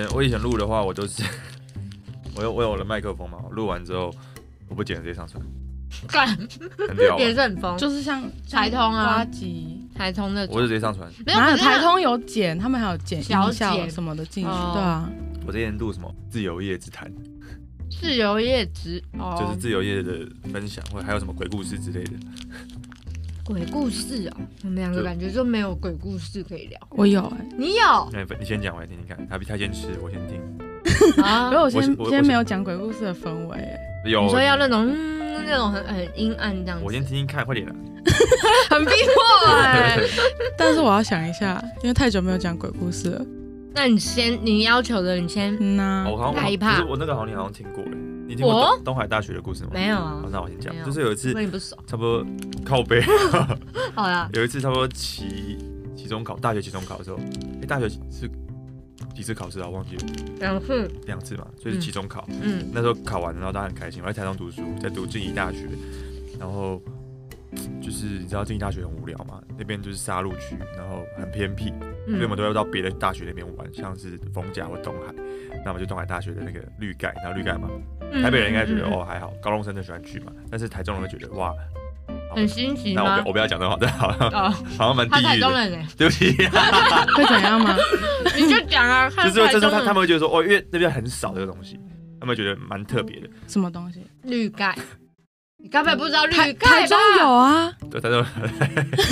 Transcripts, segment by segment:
呃我以前录的话，我都是我有我有我的麦克风嘛，我录完之后我不剪直接上传，干 很屌？也是很疯，就是像台通啊瓜吉，台通的，我是直接上传。没有台通有剪，他们还有剪小音效什么的进去，哦对啊，我之前录什么自由业之谈，自由业之哦，就是自由业的分享，或者还有什么鬼故事之类的。鬼故事哦，我们两个感觉就没有鬼故事可以聊。我有哎，你有那你先讲，我来听听看。他他先吃，我先听。啊 因为？我先我我先没有讲鬼故事的氛围，哎有，你说要那种嗯那种很很阴暗这样子，我先听听看，快点啦。很逼迫哎。但是我要想一下，因为太久没有讲鬼故事了。那你先，你要求的你先嗯呐、哦我好像来一趴可是我那个好像你好像听过哎，你听过我东东海大学的故事吗？没有啊好，？那我先讲就是有一次。差不多靠背，好啦，有一次差不多期期中考，大学期中考的时候，哎，大学是几次考试啊？忘记了，两次，两次嘛，所以是期中考。嗯，那时候考完，然后大家很开心，我在台中读书，在读静宜大学，然后就是你知道静宜大学很无聊嘛，那边就是沙路区，然后很偏僻，所以我们都要到别的大学那边玩，像是逢甲或东海，那我们就东海大学的那个绿盖，然后绿盖嘛，嗯？台北人应该觉得、哦还好，高中生就喜欢去嘛，但是台中人会觉得哇，很新奇。吗那我不？我不要讲这话，这 好像哦，好像蛮他地狱的，对不起，会怎样吗？你就讲啊，就是就是他台中人他们会觉得说哦，因为那边很少这个东西，他们会觉得蛮特别的，什么东西？绿盖，你根本不知道绿盖吧？台中有啊，对，台中。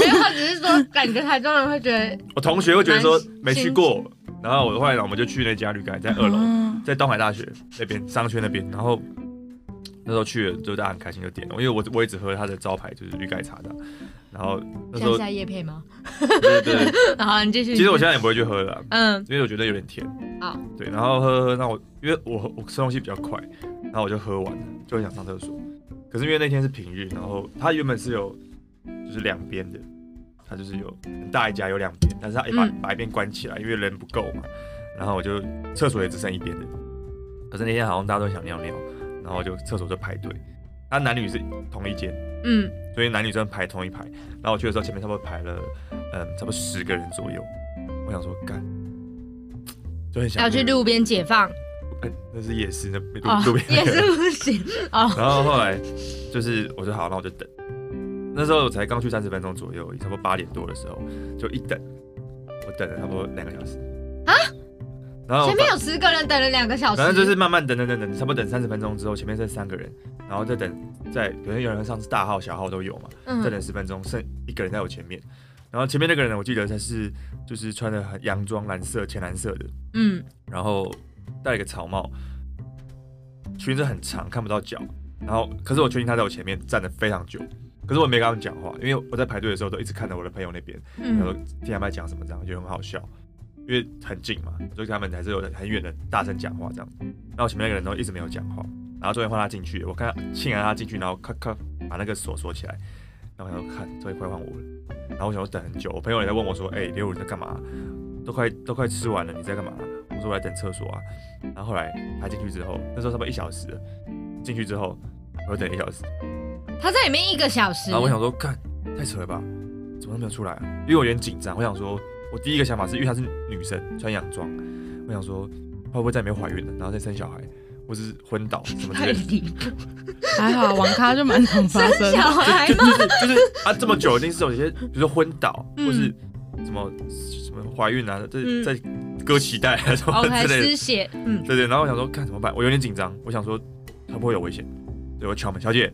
没有，他只是说感觉台中人会觉得 我同学会觉得说没去过，然后我后来呢，我们就去那家绿盖，在二楼，嗯在东海大学那边商圈那边，然后那时候去了，就大家很开心就点了，因为我我也只喝他的招牌就是绿盖茶的，然后那时候现在是在夜配吗？对对。对，好，你继续。其实我现在也不会去喝了，嗯，因为我觉得有点甜，好，对，然后喝喝喝，那我因为我我吃东西比较快，然后我就喝完了，就很想上厕所，可是因为那天是平日，然后它原本是有就是两边的，它就是有很大一家有两边，但是它一把、嗯把一边关起来，因为人不够嘛，然后我就厕所也只剩一边的，可是那天好像大家都想尿尿，然后就厕所就排队，它男女是同一间，嗯，所以男女生排同一排，然后我去的时候前面差不多排了嗯差不多十个人左右，我想说干。就很想要去路边解放哎，那是夜市，那路哦路边、，也是不行哦。然后后来就是我说好，那我就等。那时候我才刚去三十分钟左右，差不多八点多的时候就一等，我等了差不多两个小时啊。然后前面有十个人等了两个小时，反正就是慢慢等等等等，差不多等三十分钟之后，前面剩三个人，然后再等，再可能有人上次大号小号都有嘛，嗯再等嗯十分钟，剩一个人在我前面。然后前面那个人呢，我记得他是就是穿的很洋装，蓝色浅蓝色的，嗯然后戴了一个草帽，裙子很长，看不到脚。然后，可是我确定他在我前面站了非常久，可是我没跟他们讲话，因为我在排队的时候都一直看着我的朋友那边，然后嗯听他们在讲什么，这样就很好笑，因为很近嘛，所以他们还是有很远的大声讲话这样。然后前面那个人都一直没有讲话，然后终于换他进去，我看庆然他进去，然后咔咔把那个锁锁起来，然后我看，终于快换我了。然后我想说等很久，我朋友也在问我说，哎、刘武你在干嘛？都快都快吃完了，你在干嘛？我说我在等厕所啊。然后后来他进去之后，那时候差不多一小时了，进去之后我又等一小时，他在里面一个小时，然后我想说，看太扯了吧，怎么都没有出来啊？因为我有点紧张，我想说，我第一个想法是因为她是女生穿洋装，我想说会不会在里面怀孕了，然后再生小孩，或是昏倒什么之太类的。离谱，还好网咖就蛮常发生生小孩就就是就是啊，这么久一定是有一些，比如说昏倒，嗯或是什么什么怀孕啊，这嗯在割脐带啊什么之类的失。血，嗯，对对，然后我想说，看怎么办？我有点紧张，我想说会不会有危险？对我敲门，小姐，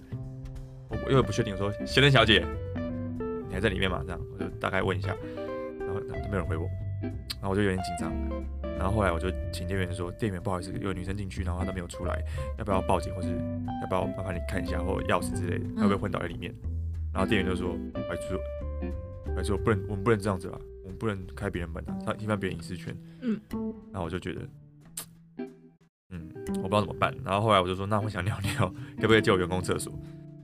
我我因为不确定，我说先生小姐，你还在里面吗？这样我就大概问一下，然后然后都没有人回我，然后我就有点紧张。然后后来我就请店员说，店员不好意思，有女生进去，然后她都没有出来，要不要报警，或是要不要麻烦你看一下，或钥匙之类的，会不会昏倒在里面？然后店员就说，白痴，白痴，我不能，我们不能这样子吧，不能开别人门啊，他侵犯别人隐私权。嗯，然后我就觉得。嗯，我不知道怎么办。然后后来我就说，那我想尿尿，可不可以借我员工厕所？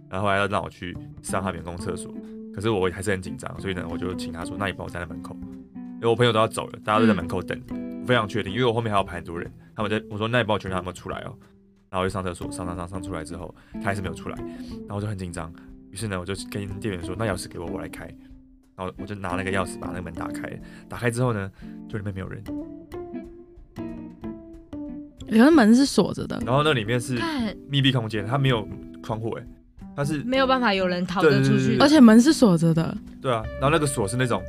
然后后来要让我去上他员工厕所，可是我还是很紧张，所以呢，我就请他说，那你帮我站在门口，因为我朋友都要走了，大家都在门口等非常确定，因为我后面还要排很多人，他们在我说，那你帮我确认他们出来哦。然后我就上厕所，上上上上出来之后，他还是没有出来，然后我就很紧张。于是呢，我就跟店员说，那钥匙给我，我来开。然后我就拿那个钥匙把那个门打开，打开之后呢，就里面没有人。可是门是锁着的，然后那里面是密闭空间，它没有窗户哎，它是没有办法有人逃得出去而且门是锁着的。对啊，然后那个锁是那种，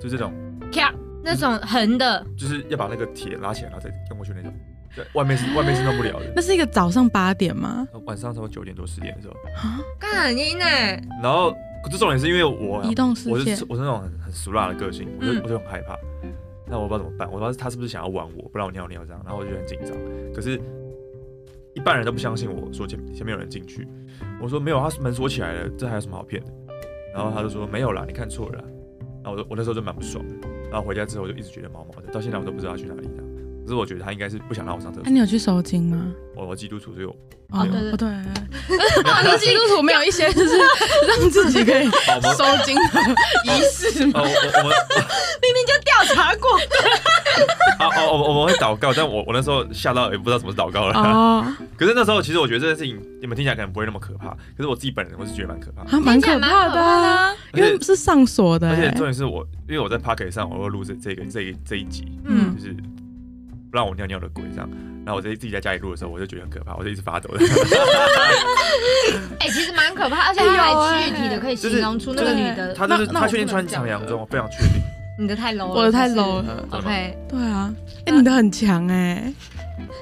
就这种，咔那种横的，就是要把那个铁拉起来，然后再用过去那种。对，外面是外面是弄不了的。那是一个早上八点吗？晚上差不多九点多十点的时候，啊干很阴呢。然后可是重点是因为我我是，我是那种很很俗辣的个性，我就嗯我就很害怕。那我不知道怎么办，我不知道他是不是想要玩我，不让我尿尿这样，然后我就很紧张。可是，一般人都不相信我说前前面有人进去。我说没有，他门锁起来了，这还有什么好骗的？然后他就说没有啦，你看错了啦。然后我我那时候就蛮不爽的。然后回家之后我就一直觉得毛毛的，到现在我都不知道他去哪里这样。可是我觉得他应该是不想让我上厕那、所。你有去收金吗？我我基督徒，所以我哦对对哦对，哇，你 基督徒没有一些就是让自己可以收金的仪式吗？哦我我我们 明明就调查过，啊哦我我们会祷告，但我我那时候吓到也不知道什么是祷告了。哦，可是那时候其实我觉得这件事情你们听起来可能不会那么可怕，可是我自己本人我是觉得蛮可怕蛮可怕的啊，因为是上锁的而且欸。重点是我，因为我在 p o c k e t 上，我会录这这个这一这一集，嗯就是不让我尿尿的鬼这样。然后我在自己在家里录的时候，我就觉得很可怕，我就一直发抖的。哎，其实蛮可怕，而且他还具体的可以形容出那个女的，他就是那那我他确定穿长洋装，我非常确定。你的太 low 了，我的太 low 了。OK，对啊，哎，你的很强哎，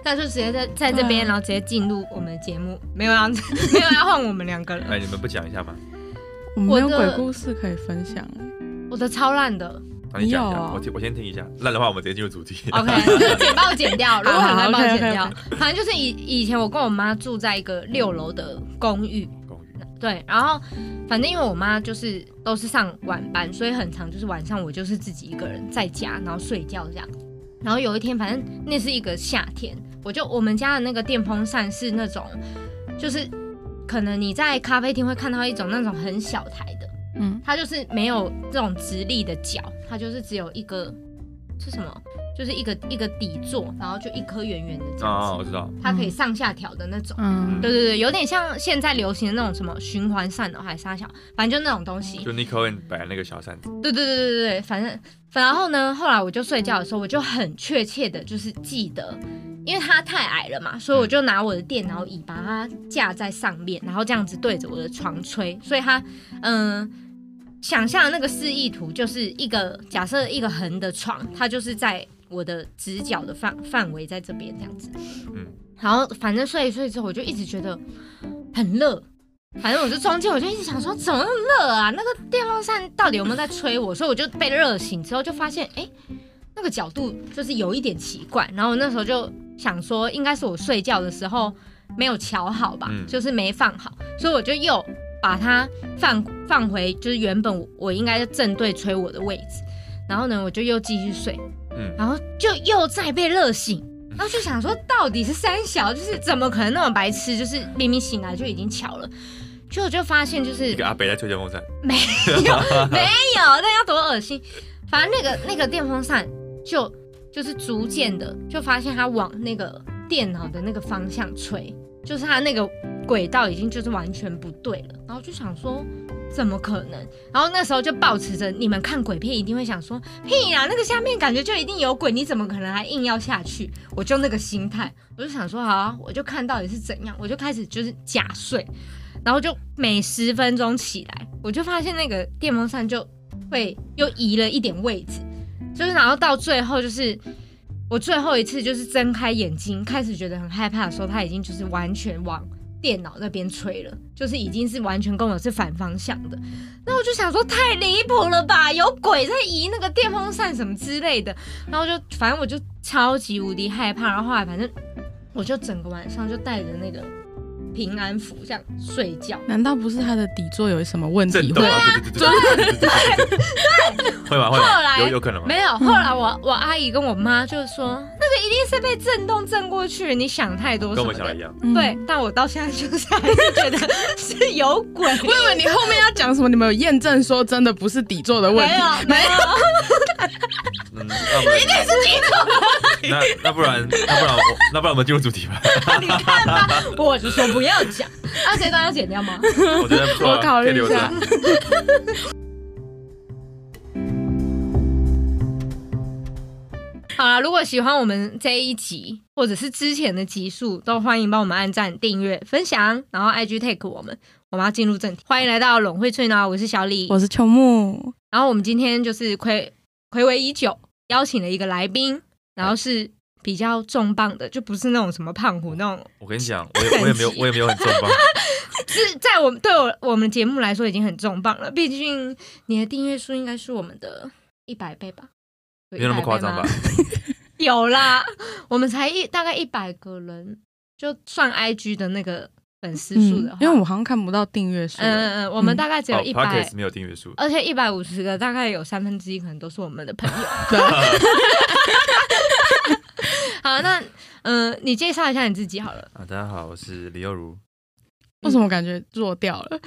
那就直接在在这边，然后直接进入我们的节目，没有要 没有要换我们两个哎，人，你们不讲一下吗？我们没有鬼故事可以分享哎。我的超烂的。那你讲一下，你有啊我听我先听一下。烂的话，我们直接进入主题。OK，就是剪报剪掉，如果很烂帮我剪掉。反正就是以以前我跟我妈住在一个六楼的公寓，公寓对，然后反正因为我妈就是都是上晚班，所以很长就是晚上我就是自己一个人在家，然后睡觉这样。然后有一天，反正那是一个夏天，我就我们家的那个电风扇是那种，就是可能你在咖啡厅会看到一种那种很小台的，嗯，它就是没有这种直立的脚，它就是只有一个是什么，就是一个一个底座，然后就一颗圆圆的这样啊，子，我知道。它可以上下调的那种。嗯，对对对，有点像现在流行的那种什么循环扇的，还是啥小，反正就那种东西。就 Nico and 摆的那个小扇子，对对对对对对，反正然后呢，后来我就睡觉的时候，我就很确切的，就是记得，因为它太矮了嘛，所以我就拿我的电脑椅把它架在上面，然后这样子对着我的床吹，所以它嗯。想象的那个示意图就是一个假设一个横的床，它就是在我的直角的范范围在这边这样子。嗯，然后反正睡一睡之后，我就一直觉得很热。反正我就中间我就一直想说，怎么那么热啊？那个电风扇到底有没有在吹我？所以我就被热醒之后，就发现，哎、那个角度就是有一点奇怪。然后我那时候就想说，应该是我睡觉的时候没有瞧好吧，嗯就是没放好，所以我就又把它放放回就是原本我我应该正对吹我的位置。然后呢，我就又继续睡，嗯，然后就又再被热醒，然后就想说，到底是三小，就是怎么可能那么白痴？就是明明醒来就已经巧了，就我就发现就是一个阿北在吹电风扇，没有没有，那要多恶心！反正那个那个电风扇就就是逐渐的就发现它往那个电脑的那个方向吹，就是它那个轨道已经就是完全不对了。然后就想说，怎么可能？然后那时候就保持着你们看鬼片一定会想说，屁啦，那个下面感觉就一定有鬼，你怎么可能还硬要下去？我就那个心态，我就想说，好、啊，我就看到底是怎样，我就开始就是假睡。然后就每十分钟起来，我就发现那个电风扇就会又移了一点位置，就是然后到最后就是我最后一次就是睁开眼睛，开始觉得很害怕的时候，他已经就是完全往电脑那边吹了，就是已经是完全跟我是反方向的。那我就想说太离谱了吧，有鬼在移那个电风扇什么之类的，然后就反正我就超级无敌害怕，然后后来反正我就整个晚上就带着那个平安符这样睡觉，难道不是他的底座？有什么问题？会吧，会吧，会吧。后来有有可能吗？没有。后来我我阿姨跟我妈就说。个一定是被震动震过去，你想太多什么的跟我们想的一。样。嗯对，但我到现在就是还是觉得是有鬼。我以为你后面要讲什么？你们有验证说真的不是底座的问题？没有，没有，嗯，那不然那那不然那不然我那不然我们进入主题吧？你看吧，我就说不要讲。啊，这段要剪掉吗？我觉得我考虑一下。好啦，如果喜欢我们这一集或者是之前的集数，都欢迎帮我们按赞、订阅、分享，然后 IG take 我们。我们要进入正题，欢迎来到 lon 会翠呢，我是小李，我是秋木。然后我们今天就是暌暌违已久，邀请了一个来宾，然后是比较重磅的，就不是那种什么胖虎那种。我跟你讲，我也我也没有我也没有很重磅，是在我们对我我们节目来说已经很重磅了。毕竟你的订阅数应该是我们的一百倍吧？没有那么夸张吧？有啦，我们才一大概一百个人，就算 IG 的那个。粉丝数的话，因为我好像看不到订阅数。嗯嗯嗯，我们大概只有一百，没有订阅数，而且一百五十个，大概有三分之一可能都是我们的朋友。好，那嗯，你介绍一下你自己好了。啊，大家好，我是李幼如。为什么感觉弱掉了？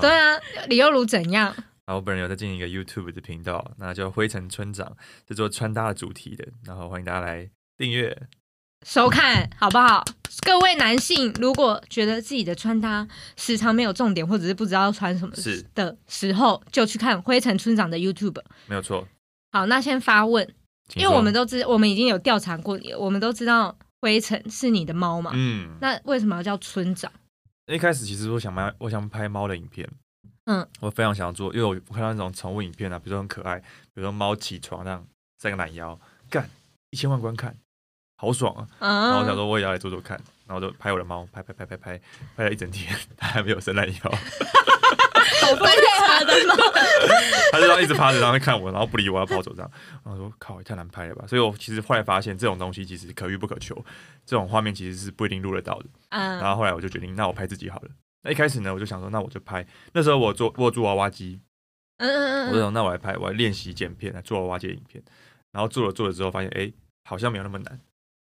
对啊，李幼如怎样？啊，我本人有在经营一个 YouTube 的频道，那叫灰尘村长，是做穿搭的主题的，然后欢迎大家来订阅。收看好不好？各位男性，如果觉得自己的穿搭时常没有重点，或者是不知道穿什么的时候，就去看灰尘村长的 YouTube。没有错。好，那先发问，因为我们都知，我们已经有调查过你，我们都知道灰尘是你的猫嘛？嗯。那为什么要叫村长？一开始其实我想拍，我想拍猫的影片。嗯。我非常想要做，因为我看到那种宠物影片啊，比如说很可爱，比如说猫起床那样伸个懒腰，干一千万观看。好爽啊！然后我想说我也要来做做看，然后就拍我的猫，拍拍拍拍拍，拍了一整天，它还没有伸懒腰，好配合的猫，它就这样一直趴着，然后看我，然后不理我，要跑走这样。然后说靠，也太难拍了吧！所以我其实后来发现，这种东西其实可遇不可求，这种画面其实是不一定录得到的。嗯。然后后来我就决定，那我拍自己好了。那一开始呢，我就想说，那我就拍。那时候我做我做娃娃机，嗯嗯嗯，我就想那我来拍，我来练习剪片，来做娃娃机的影片。然后做了做了之后，发现哎，好像没有那么难。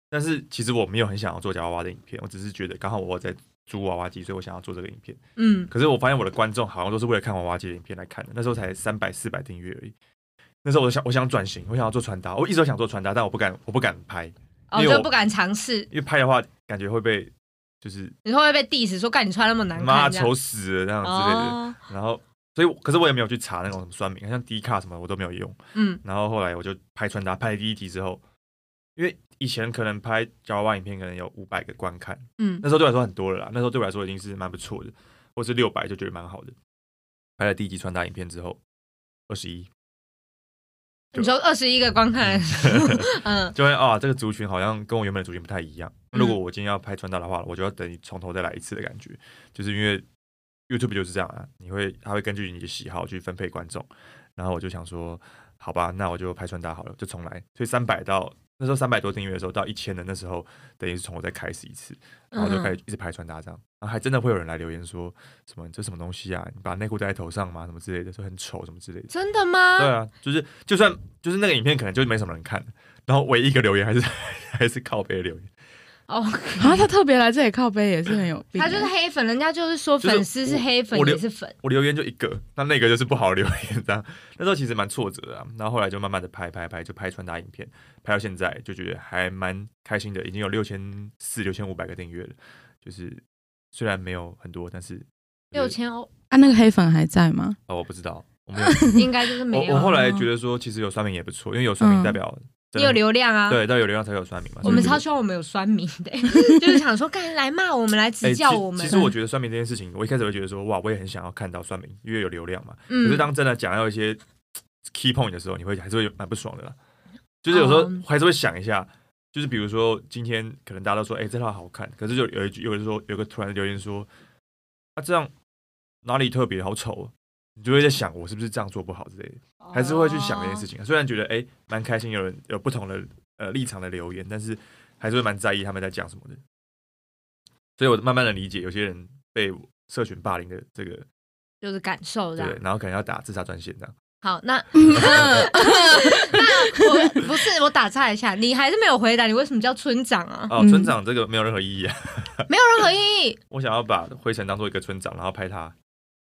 但是其实我没有很想要做夹娃娃的影片，我只是觉得刚好我在租娃娃机，所以我想要做这个影片。嗯，可是我发现我的观众好像都是为了看娃娃机的影片来看的。那时候才三百四百订阅而已。那时候我想，我想转型，我想要做穿搭。我一直都想做穿搭，但我不敢，我不敢拍，哦，就不敢尝试。因为拍的话，感觉会被就是你会不会被 diss 说，干你穿那么难看，妈丑死了这样之类的。然后，所以可是我也没有去查那种什么酸民，像 D 卡什么我都没有用。嗯，然后后来我就拍穿搭，拍第一集之后。因为以前可能拍夹娃娃影片可能有五百个观看，嗯，那时候对我来说很多了啦。那时候对我来说已经是蛮不错的，或是六百就觉得蛮好的。拍了第一集穿搭影片之后，二十一，你说二十一个观看，嗯，就会啊，这个族群好像跟我原本的族群不太一样。如果我今天要拍穿搭的话，我就要等你从头再来一次的感觉，就是因为 YouTube 就是这样啊，你会他会根据你的喜好去分配观众。然后我就想说，好吧，那我就拍穿搭好了，就重来。所以三百到。那时候三百多订阅的时候，到一千的那时候，等于是从我再开始一次，然后就开始一直拍穿搭这样，然后还真的会有人来留言说什么这什么东西啊？你把内裤戴在头上吗？什么之类的，说很丑什么之类的。真的吗？对啊，就是就算就是那个影片可能就没什么人看，然后唯一一个留言还是 还是靠背留言。哦，然 后他特别来这里靠背也是很有，他就是黑粉，人家就是说粉丝是黑粉也是粉，我留言就一个，那那个就是不好留言这样。那时候其实蛮挫折的，然后后来就慢慢的拍拍拍，就拍穿搭影片，拍到现在就觉得还蛮开心的，已经有六千四、六千五百个订阅了，就是虽然没有很多，但是六千欧。啊，那个黑粉还在吗？哦，我不知道，我没有，应该就是没有。我我后来觉得说，其实有酸民也不错，因为有酸民代表。你有流量啊？对，但有流量才有酸民嘛。我们超希望我们有酸民的，就是想说，赶紧来骂我们，来指教我们。其实我觉得酸民这件事情，我一开始会觉得说，哇，我也很想要看到酸民，因为有流量嘛。可是当真的讲到一些 key point 的时候，你会还是会蛮不爽的啦。就是有时候还是会想一下，就是比如说今天可能大家都说，哎，这套好看，可是就有一句有人说，有个突然留言说，啊，这样哪里特别好丑？你就会在想，我是不是这样做不好之类的，还是会去想这件事情。虽然觉得哎，蛮开心，有人有不同的呃立场的留言，但是还是会蛮在意他们在讲什么的。所以我慢慢的理解，有些人被社群霸凌的这个就是感受，对，然后可能要打自杀专线这样。好，那 那我不是我打岔一下，你还是没有回答，你为什么叫村长啊？哦，村长这个没有任何意义啊，没有任何意义。我想要把灰尘当做一个村长，然后拍他。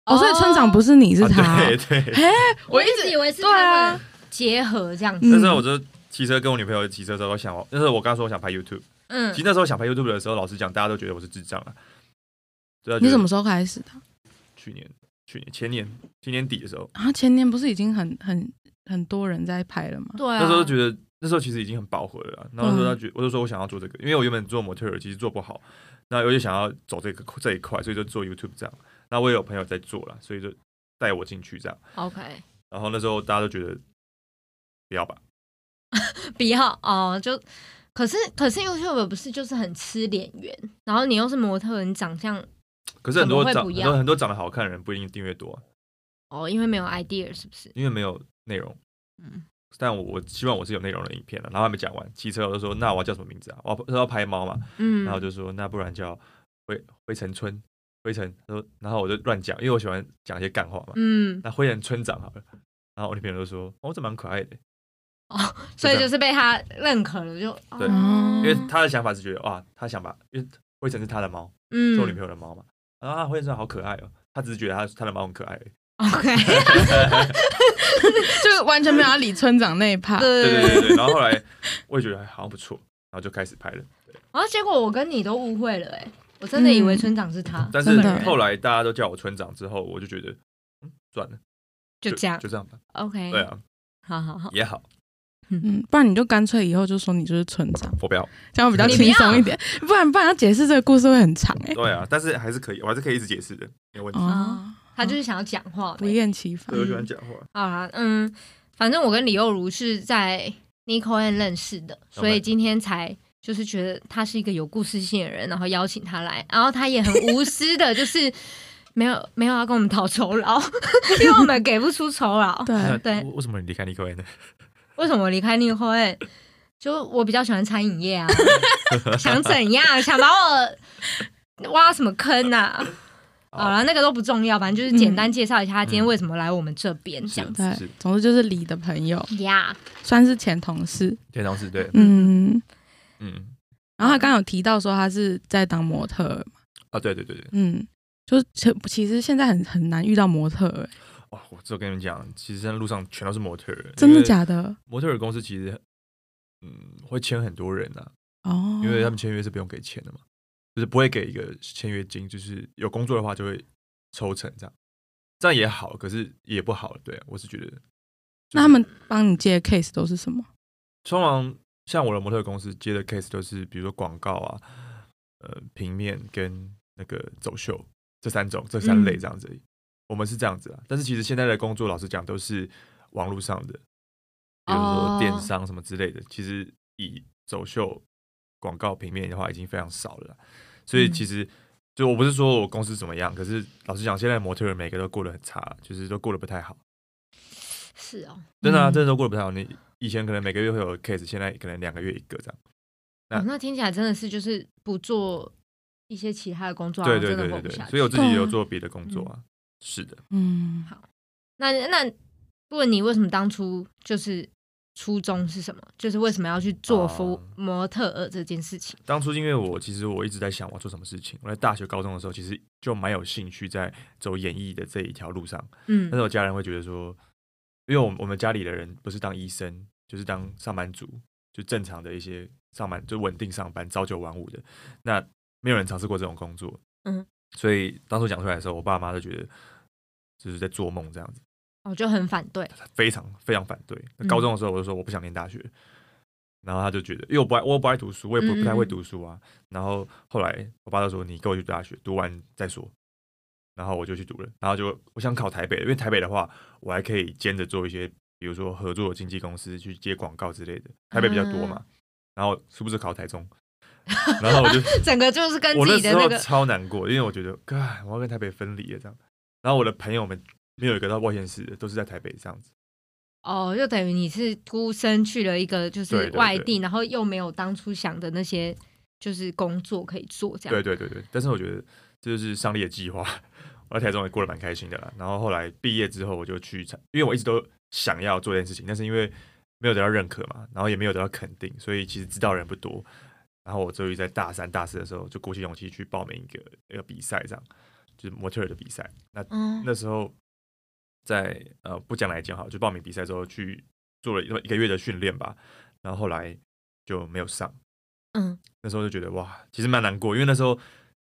哦，所以村长不是你是他，对对。哎，我一直以为是他们结合这样子。那时候我就骑车跟我女朋友骑车的时候，我想，那时候我刚说我想拍 YouTube，嗯，其实那时候想拍 YouTube 的时候，老实讲，大家都觉得我是智障啊。你什么时候开始的？去年，去年前年，今年底的时候啊，前年不是已经很很很多人在拍了吗？对啊。那时候觉得。那时候其实已经很饱和了啦，然后说他觉，我就说我想要做这个，因为我原本做模特儿其实做不好，那我就想要走这个这一块，所以就做 YouTube 这样。那我也有朋友在做了，所以就带我进去这样。OK，然后那时候大家都觉得不要吧，不要哦，就可是可是 YouTube 不是就是很吃脸缘，然后你又是模特，你长相 可是很多长很多很多长得好看的人不一定订阅多、啊，哦，因为没有 idea 是不是？因为没有内容。嗯，但我我希望我是有内容的影片了，然后还没讲完，骑车我就说那我要叫什么名字啊？我要说要拍猫嘛，嗯，然后就说那不然叫灰灰尘村灰尘，他说然后我就乱讲，因为我喜欢讲一些干话嘛，嗯，那灰尘村长好了，然后我女朋友就说哦这蛮可爱的，哦所以就是被他认可了，就对哦。因为他的想法是觉得哇他想把因为灰尘是他的猫，嗯。是我女朋友的猫嘛，啊灰尘村好可爱哦，他只是觉得他他的猫很可爱，OK，就完全没有要理村长那一趴。对对对对对，然后后来我也觉得好像不错，然后就开始拍了。然后结果我跟你都误会了，哎，我真的以为村长是他，但是后来大家都叫我村长之后，我就觉得，嗯，算了，就这样就这样吧。OK，对，啊，好好好，也好，嗯，不然你就干脆以后就说你就是村长，我不要。这样比较轻松一点。不然不然要解释这个故事会很长哎。对啊，但是还是可以，我还是可以一直解释的，没有问题。哦，他就是想要讲话不呗。厌其烦对，。我喜欢讲话。好啦，嗯，反正我跟李幼如是在 Nico N 认识的，所以今天才就是觉得他是一个有故事性的人，然后邀请他来，然后他也很无私的，就是没有没有要跟我们讨酬劳，因为我们给不出酬劳。对，对为为什么你离开 Nico 呢？为什么我离开 Nico N？就我比较喜欢餐饮业啊，想怎样？想把我挖什么坑啊？好了，那个都不重要，反正就是简单介绍一下他今天为什么来我们这边这样子。对，总之就是李的朋友，呀，算是前同事。前同事对，嗯，嗯，然后他刚刚有提到说他是在当模特啊，对对对对。嗯，就是其其实现在很很难遇到模特儿，哇，我只有跟你们讲，其实现在路上全都是模特儿，真的假的？模特儿公司其实，嗯，会签很多人啊，哦，因为他们签约是不用给钱的嘛，就是不会给一个签约金，就是有工作的话就会抽成这样，这样也好，可是也不好，对我是觉得。那他们帮你接的 case 都是什么？通常像我的模特公司接的 case 都是，比如说广告啊，呃，平面跟那个走秀这三种这三类这样子。我们是这样子啊，但是其实现在的工作，老实讲都是网络上的，比如说电商什么之类的。其实以走秀、广告、平面的话，已经非常少了。所以其实就我不是说我公司怎么样，可是老实讲，现在模特儿每个都过得很差，就是都过得不太好。是哦，真的啊，嗯真的都过得不太好。你以前可能每个月会有 case，现在可能两个月一个这样。那哦那听起来真的是就是不做一些其他的工作，对对对对对。所以我自己也有做别的工作啊。是的，嗯，好那那问你为什么当初就是初衷是什么？就是为什么要去做服哦模特儿这件事情？当初因为我其实我一直在想我要做什么事情。我在大学、高中的时候，其实就蛮有兴趣在走演艺的这一条路上。嗯但是我家人会觉得说，因为我们我们家里的人不是当医生，就是当上班族，就正常的一些上班就稳定上班，朝九晚五的。那没有人尝试过这种工作，嗯，所以当初讲出来的时候，我爸妈就觉得就是在做梦这样子。我就很反对。非常非常反对。高中的时候我就说我不想念大学，然后他就觉得，因为我不爱我不爱读书，我也不不太会嗯读书啊。然后后来我爸就说你跟我去读大学，读完再说。然后我就去读了，然后就我想考台北，因为台北的话，我还可以兼着做一些，比如说合作的经纪公司去接广告之类的，台北比较多嘛。嗯然后是不是考台中？然后我就 整个就是跟自己的那个超难过，因为我觉得，哎，我要跟台北分离了这样。然后我的朋友们没有一个到外县市的，都是在台北这样子。哦，就等于你是孤身去了一个就是对对对外地，然后又没有当初想的那些就是工作可以做，这样对对对对，但是我觉得这就是上帝的计划。我在台中也过得蛮开心的啦。然后后来毕业之后，我就去，因为我一直都想要做这件事情，但是因为没有得到认可嘛，然后也没有得到肯定，所以其实知道的人不多。然后我终于在大三、大四的时候，就鼓起勇气去报名一个一个比赛，这样就是模特儿的比赛。那嗯那时候在呃不讲来讲好，就报名比赛之后去做了一个一个月的训练吧，然后后来就没有上。嗯那时候就觉得哇，其实蛮难过，因为那时候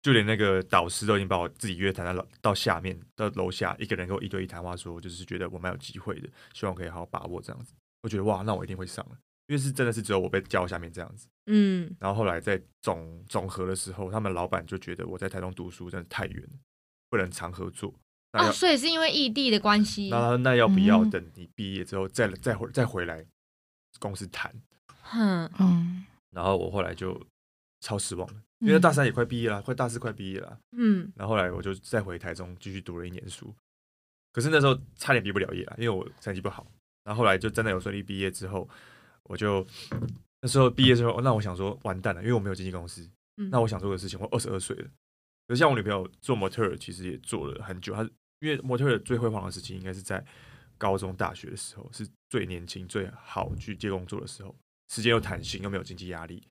就连那个导师都已经把我自己约谈到楼到下面到楼下，一个人跟我一对一谈话说，就是觉得我蛮有机会的，希望可以好好把握这样子。我觉得哇，那我一定会上了。因为是真的是只有我被叫下面这样子。嗯，然后后来在总总和的时候，他们老板就觉得我在台中读书真的太远了，不能常合作。那所以是因为异地的关系。那那要不要嗯等你毕业之后再再回再回来公司谈？哼，嗯，然后我后来就超失望了，因为大三也快毕业了，快大四快毕业了。嗯，然后后来我就再回台中继续读了一年书，可是那时候差点毕不了业了，因为我成绩不好。然后后来就真的有顺利毕业之后，我就那时候毕业之后，那我想说完蛋了，因为我没有经纪公司。嗯那我想做的事情，我二十二岁了。可是像我女朋友做模特儿，其实也做了很久。她因为模特儿最辉煌的时期，应该是在高中、大学的时候，是最年轻、最好去接工作的时候，时间又弹性，又没有经济压力。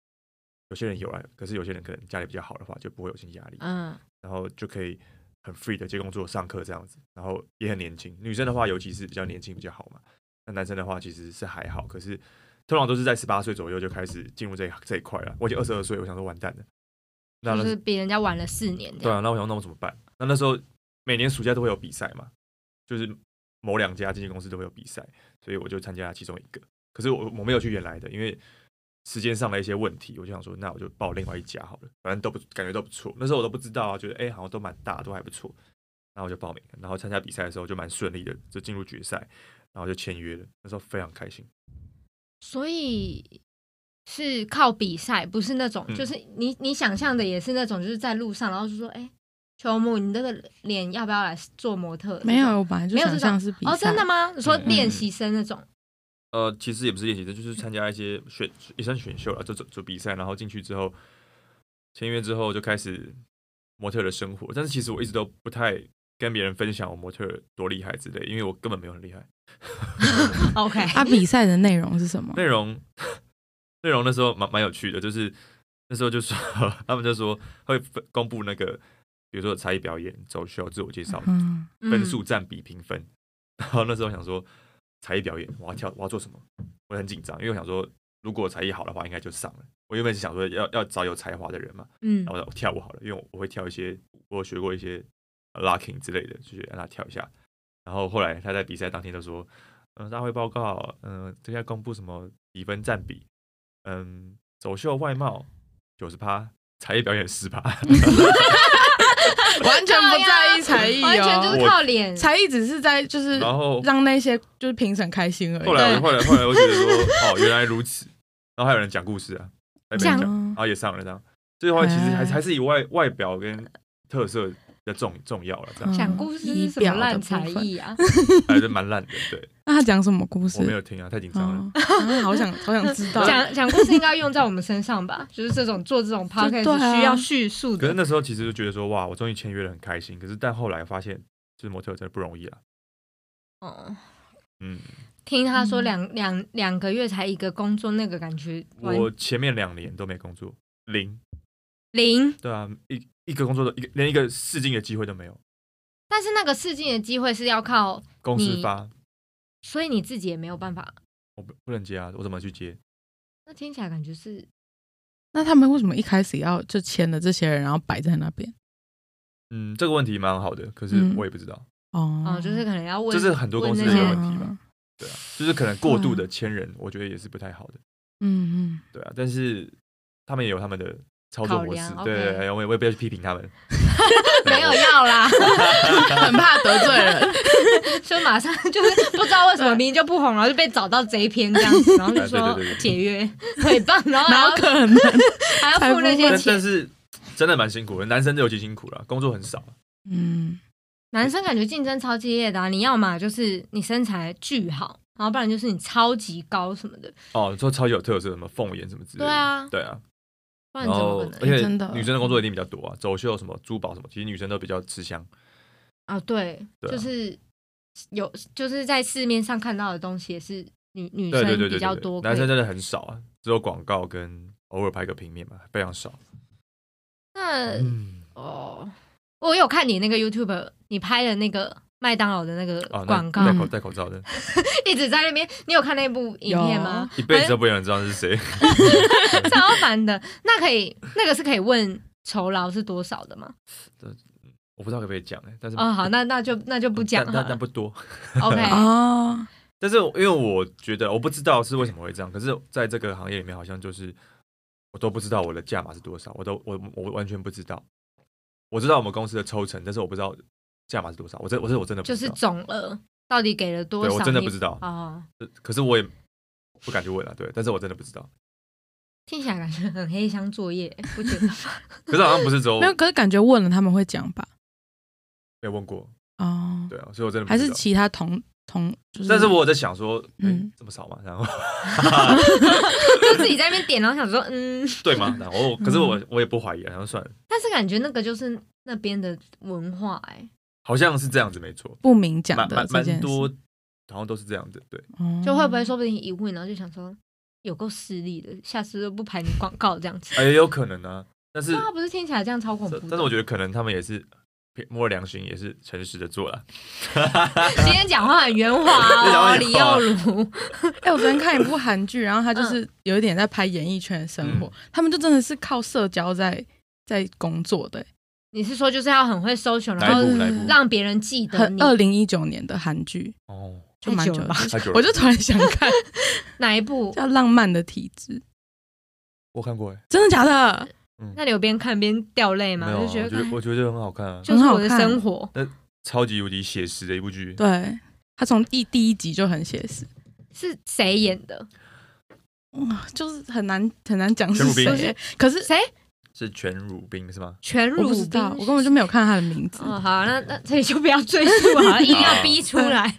有些人有啊，可是有些人可能家里比较好的话，就不会有经济压力。嗯，然后就可以很 free 的接工作、上课这样子，然后也很年轻。女生的话，尤其是比较年轻比较好嘛。那男生的话其实是还好，可是通常都是在十八岁左右就开始进入这一这一块了。我已经二十二岁，我想说完蛋了。那是比人家晚了四年。对啊，那我想那我怎么办？那那时候每年暑假都会有比赛嘛，就是某两家经纪公司都会有比赛，所以我就参加了其中一个。可是我我没有去原来的，因为时间上的一些问题，我就想说，那我就报另外一家好了，反正都不感觉都不错。那时候我都不知道啊，觉得哎、好像都蛮大，都还不错。然后我就报名了，然后参加比赛的时候就蛮顺利的，就进入决赛，然后就签约了。那时候非常开心。所以是靠比赛，不是那种，嗯就是你你想象的也是那种，就是在路上，然后就说，哎、秋木，你那个脸要不要来做模特？没有，我本来就想没有这种哦，象是比赛哦真的？吗？你说嗯练习生那种，呃，其实也不是练习生，就是参加一些选也算选秀了，就做做比赛，然后进去之后签约之后就开始模特的生活。但是其实我一直都不太跟别人分享我模特多厉害之类，因为我根本没有很厉害。OK，啊，比赛的内容是什么？内容内容那时候蛮蛮有趣的，就是那时候就说 他们就说会公布那个，比如说才艺表演、走秀、自我介绍嗯，分数占比评分。然后那时候想说才艺表演我要跳我要做什么，我很紧张，因为我想说如果才艺好的话应该就上了。我原本是想说要要找有才华的人嘛，嗯然后我跳舞好了，因为我我会跳一些我有学过一些呃 locking 之类的，就让他跳一下。然后后来他在比赛当天就说，嗯、大会报告，嗯、这要公布什么比分占比，嗯，走秀外貌九十趴，才艺表演十趴，完全不在意才艺完全就是哦，靠脸。才艺只是在就是然后让那些就是评审开心而已。后来后来后来我觉得说，哦，原来如此。然后还有人讲故事啊，在那边讲然后也上了这样。这句话其实还哎还是以外外表跟特色比较重重要了，这样嗯讲故事是什么表烂才艺啊？还是蛮烂的。对，那他讲什么故事？我没有听啊，太紧张了。好想好想知道。讲讲故事应该用在我们身上吧？就是这种做这种 podcast 对啊需要叙述的可是。那时候其实就觉得说，哇，我终于签约了，很开心。可是但后来发现，就是模特真的不容易啊。哦，嗯，听他说嗯两两两个月才一个工作，那个感觉我前面两年都没工作，零。零。对啊，一一个工作的一个连一个试镜的机会都没有，但是那个试镜的机会是要靠，公司发，所以你自己也没有办法。我不不能接啊，我怎么去接？那听起来感觉是那他们为什么一开始要就签了这些人，然后摆在那边？嗯，这个问题蛮好的，可是嗯我也不知道，哦哦，就是可能要问，就是很多公司的问题吧。对啊，就是可能过度的签人，我觉得也是不太好的。嗯嗯对啊，但是他们也有他们的操作模式对对对，我也我也不要去批评他们。没有要啦，嗯，很怕得罪人。就马上就是不知道为什么明明就不红，然后就被找到这一篇这样子，然后就对说解约诽谤，然后还哪有要可能？还要付那些钱但钱。是真的蛮辛苦的，男生尤其辛苦了，工作很少。嗯，男生感觉竞争超激烈的啊，你要嘛就是你身材巨好，然后不然就是你超级高什么的，哦，你说超级有特色，什么凤眼什么之类的。对啊，对啊，不然然后怎么可能？而且真的女生的工作一定比较多啊，走秀什么珠宝什么，其实女生都比较吃香。啊，对，对啊就是有就是在市面上看到的东西也是女女对对生对对对比较多，对，男生真的很少啊，只有广告跟偶尔拍个平面嘛，非常少。那嗯，哦，我有看你那个 YouTube，你拍的那个麦当劳的那个广告，戴口戴口罩的，一直在那边。你有看那部影片吗？一辈子都不会有人知道是谁。超烦的。那可以，那个是可以问酬劳是多少的吗？我不知道可不可以讲哎，但是哦，好，那那就那就不讲了但。不多。OK，哦，但是因为我觉得我不知道是为什么会这样，可是在这个行业里面，好像就是我都不知道我的价码是多少，我都我我完全不知道。我知道我们公司的抽成，但是我不知道价码是多少。我这我这我真的不就是，总额到底给了多少？对我真的不知道。哦，呃可是我也不敢去问啊，对，但是我真的不知道。听起来感觉很黑箱作业，不觉得吗？可是好像不是只有没有，可是感觉问了他们会讲吧？没有问过，哦，对啊，所以我真的不还是其他同同就是，但是我在想说，嗯嗯，这么少嘛，然后 就自己在那边点，然后想说，嗯，对吗？然后可是我我也不怀疑啊，然后算了，但是感觉那个就是那边的文化、哎，好像是这样子，没错，不明讲蛮蛮的这件事蛮多，好像都是这样子，对。哦就会不会说不定一问，然后就想说有够势利的，下次就不排你广告这样子。哎，也有可能啊，但是对啊，不是听起来这样超恐怖。但是我觉得可能他们也是摸了良心，也是诚实的做了。今天讲话很圆滑哦，李圆滑幼儒。哎、我昨天看一部韩剧，然后他就是有一点在拍演艺圈的生活，他们就真的是靠社交在在工作的、你是说就是要很会 social，哪然后？让别人记得你很二零一九年的韩剧，哦，就蛮久了我就突然想看 哪一部？叫《浪漫的体质》，我看过哎，真的假的？那你有边看边掉泪吗？没有啊，就觉得我觉得我觉得很好看啊，就是我的生活。那超级无敌写实的一部剧。对他从第第一集就很写实，是谁演的？哇，就是很难很难讲是谁。可是谁？是全乳冰是吗？全汝道，我根本就没有看他的名字。哦，好，那那这里就不要赘述了，一定要逼出来。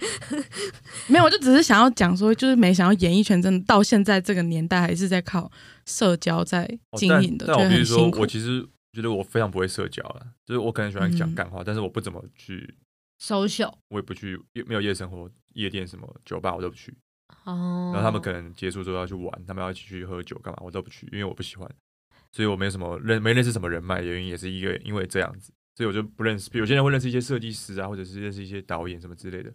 没有，我就只是想要讲说，就是没想到演艺圈真的到现在这个年代还是在靠社交在经营的，但觉得我比如说，我。其实觉得我非常不会社交了，就是我可能喜欢讲嗯干话，但是我不怎么去，social 我也不去，没有夜生活、夜店什么酒吧我都不去。哦，然后他们可能结束之后要去玩，他们要一起去喝酒干嘛，我都不去，因为我不喜欢，所以我没有什么认没认识什么人脉，原因也是一个因为这样子，所以我就不认识。有些人会认识一些设计师啊，或者是认识一些导演什么之类的，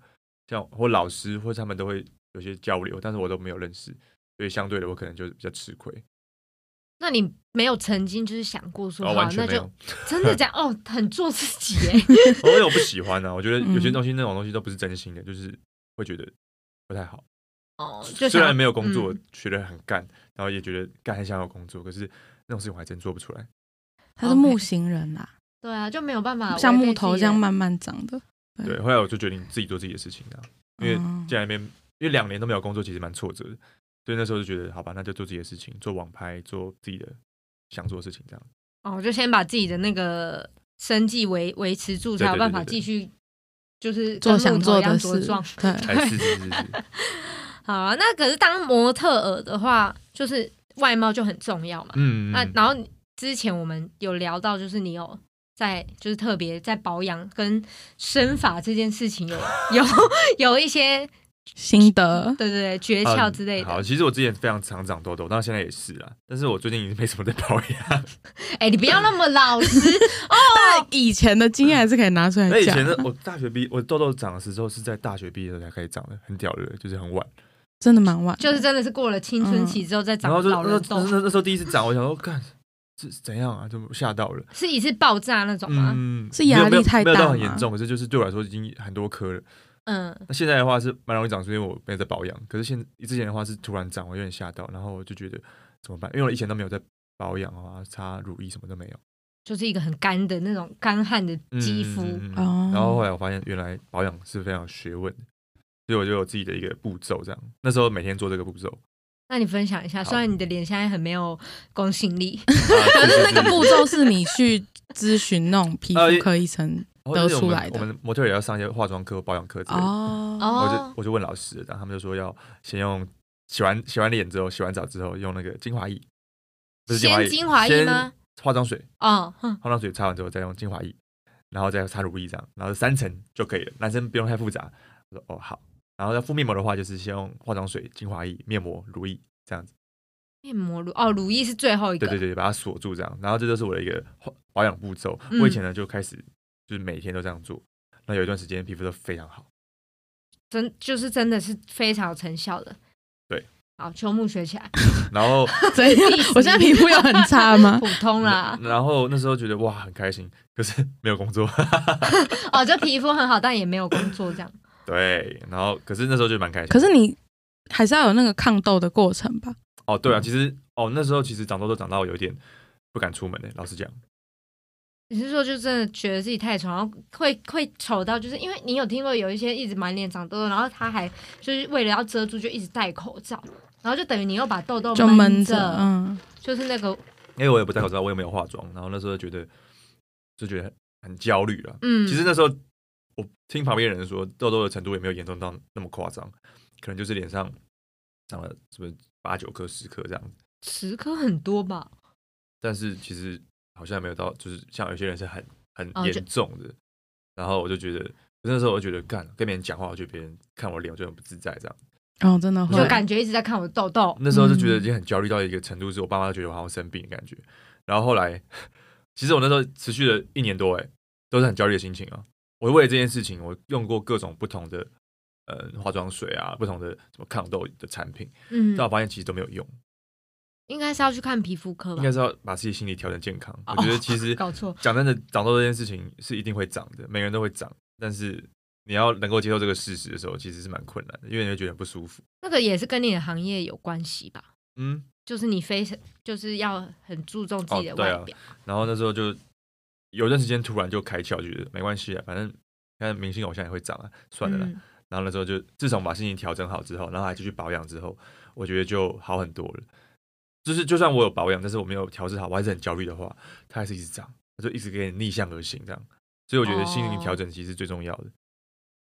像或老师或者他们都会有些交流，但是我都没有认识，所以相对的我可能就比较吃亏。那你没有曾经就是想过说，哦，好，那就完全没有，真的这样哦，很做自己耶。因 为我不喜欢啊，我觉得有些嗯东西那种东西都不是真心的，就是会觉得不太好。哦，就虽然没有工作嗯，觉得很干，然后也觉得干很想要工作，可是那种事情我还真做不出来。他是木型人啦，对啊，就没有办法像木头这样慢慢长的。对。对，后来我就决定自己做自己的事情啊，因为嗯。在那边，因为两年都没有工作，其实蛮挫折的，所以那时候就觉得，好吧，那就做自己的事情，做网拍，做自己的想做的事情，这样。哦，就先把自己的那个生计维维持住，才有办法继续就是做想做的事对，哎，是是是是，好啊，那可是当模特儿的话，就是外貌就很重要嘛。嗯，那然后你之前我们有聊到，就是你有在就是特别在保养跟身法这件事情有 有有一些心得对对对诀窍之类的。嗯好，其实我之前非常常长痘痘，到现在也是啊，但是我最近已经没什么在保养。哎、你不要那么老实 但以前的经验还是可以拿出来讲。那以前的我大学毕，我痘痘长的时候是在大学毕业的时候才开始长的，很屌的，就是很晚。真的蛮晚的，就是真的是过了青春期之后再长然后就那老人痘，那那时候第一次长，我想说，干这是怎样啊？就吓到了。是一次爆炸那种吗？嗯，是压力太大没有到很严重，可是就是对我来说已经很多颗了。嗯，那现在的话是蛮容易长，是因为我没有在保养。可是现之前的话是突然长，我有点吓到，然后我就觉得怎么办？因为我以前都没有在保养啊，擦乳液什么都没有。就是一个很干的那种干旱的肌肤。嗯嗯嗯哦然后后来我发现，原来保养是非常有学问的，所以我就有自己的一个步骤，这样。那时候每天做这个步骤，那你分享一下，虽然你的脸现在很没有公信力，可可是那个步骤是你去咨询那种皮肤呃科医生得得出来的我们模特也要上一些化妆课、保养课之类的。哦我哦就我就问老师，然后他们就说要先用洗完洗完脸之后，洗完澡之后用那个精华液，不是精华液，先精华液吗？化妆水，哦，哼化妆水擦完之后再用精华液，然后再擦乳液这样，然后三层就可以了。男生不用太复杂。我说哦好，然后要敷面膜的话，就是先用化妆水、精华液、面膜、乳液这样子。面膜乳哦，乳液是最后一个，对对对，把它锁住这样。然后这就是我的一个化保养步骤。嗯我以前呢就开始就是每天都这样做，那有一段时间皮肤都非常好。真就是真的是非常有成效的。对，好，秋木学起来，然后怎样？我现在皮肤又很差吗？普通啦。然后那时候觉得哇很开心，可是没有工作。哦，就皮肤很好，但也没有工作这样。对，然后可是那时候就蛮开心。可是你还是要有那个抗痘的过程吧？哦，对啊，其实哦那时候其实长痘痘长到有点不敢出门的，老实讲。你是说就真的觉得自己太丑，然后会会丑到就是因为你有听过有一些一直满脸长痘痘，然后他还就是为了要遮住就一直戴口罩，然后就等于你又把痘痘就闷着，着，嗯，就是那个因为我也不戴口罩，我也没有化妆，然后那时候觉得就觉得很焦虑了。嗯，其实那时候我听旁边人说，痘痘的程度也没有严重到那么夸张，可能就是脸上长了什么八九颗、十颗这样子。十颗很多吧？但是其实好像没有到，就是像有些人是很很严重的。然后我就觉得，那时候我就觉得，干跟别人讲话，我觉得别人看我脸，我就很不自在这样。哦，真的会就感觉一直在看我的痘痘。那时候就觉得嗯已经很焦虑到一个程度，是我爸妈都觉得我好像生病的感觉。然后后来，其实我那时候持续了一年多，哎，都是很焦虑的心情啊。我为了这件事情，我用过各种不同的呃化妆水啊，不同的什么抗痘的产品，嗯但，我发现其实都没有用。应该是要去看皮肤科吧应该？是要把自己心理调整健康。哦我觉得其实搞错。讲真的，长痘这件事情是一定会长的，每个人都会长，但是你要能够接受这个事实的时候，其实是蛮困难的，因为你会觉得不舒服。那个也是跟你的行业有关系吧？嗯，就是你非常就是要很注重自己的哦啊外表。然后那时候就有段时间突然就开窍，觉得没关系啊，反正看明星偶像也会长啊，算了啦。嗯然后那时候就自从把心情调整好之后，然后还继续保养之后，我觉得就好很多了。就是就算我有保养，但是我没有调治好，我还是很焦虑的话，它还是一直长，它就一直给你逆向而行这样。所以我觉得心灵调整其实是最重要的，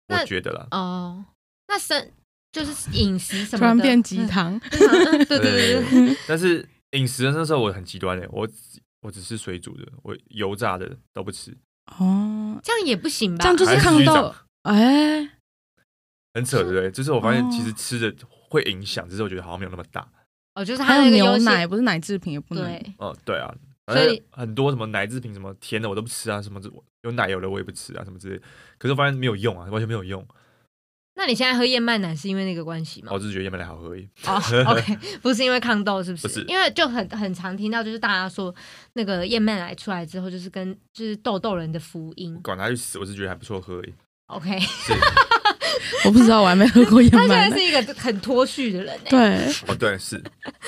那我觉得啦。哦，那生就是饮食什么的，突然变鸡嗯。汤，嗯对对对对对，但是饮食的那时候我很极端的，我只我只吃水煮的，我油炸的都不吃，哦，这样也不行吧？这样就是抗痘长，哎，很扯，对不对？就是我发现其实哦吃的会影响，只是我觉得好像没有那么大。哦，就是还有牛奶，不是奶制品也不能，对，哦，对啊，所以很多什么奶制品、什么甜的我都不吃啊，什么这有奶油的我也不吃啊，什么之类的。可是我发现没有用啊，完全没有用。那你现在喝燕麦奶是因为那个关系吗我？只是觉得燕麦奶好喝而已。哦，OK，不是因为抗痘，是不是？不是因为就很很常听到，就是大家说那个燕麦奶出来之后，就是跟就是痘痘人的福音。管他去死，我是觉得还不错喝而已。OK，我不知道，我还没喝过燕麦他现。在是一个很脱序的人哎。对，哦，对，是。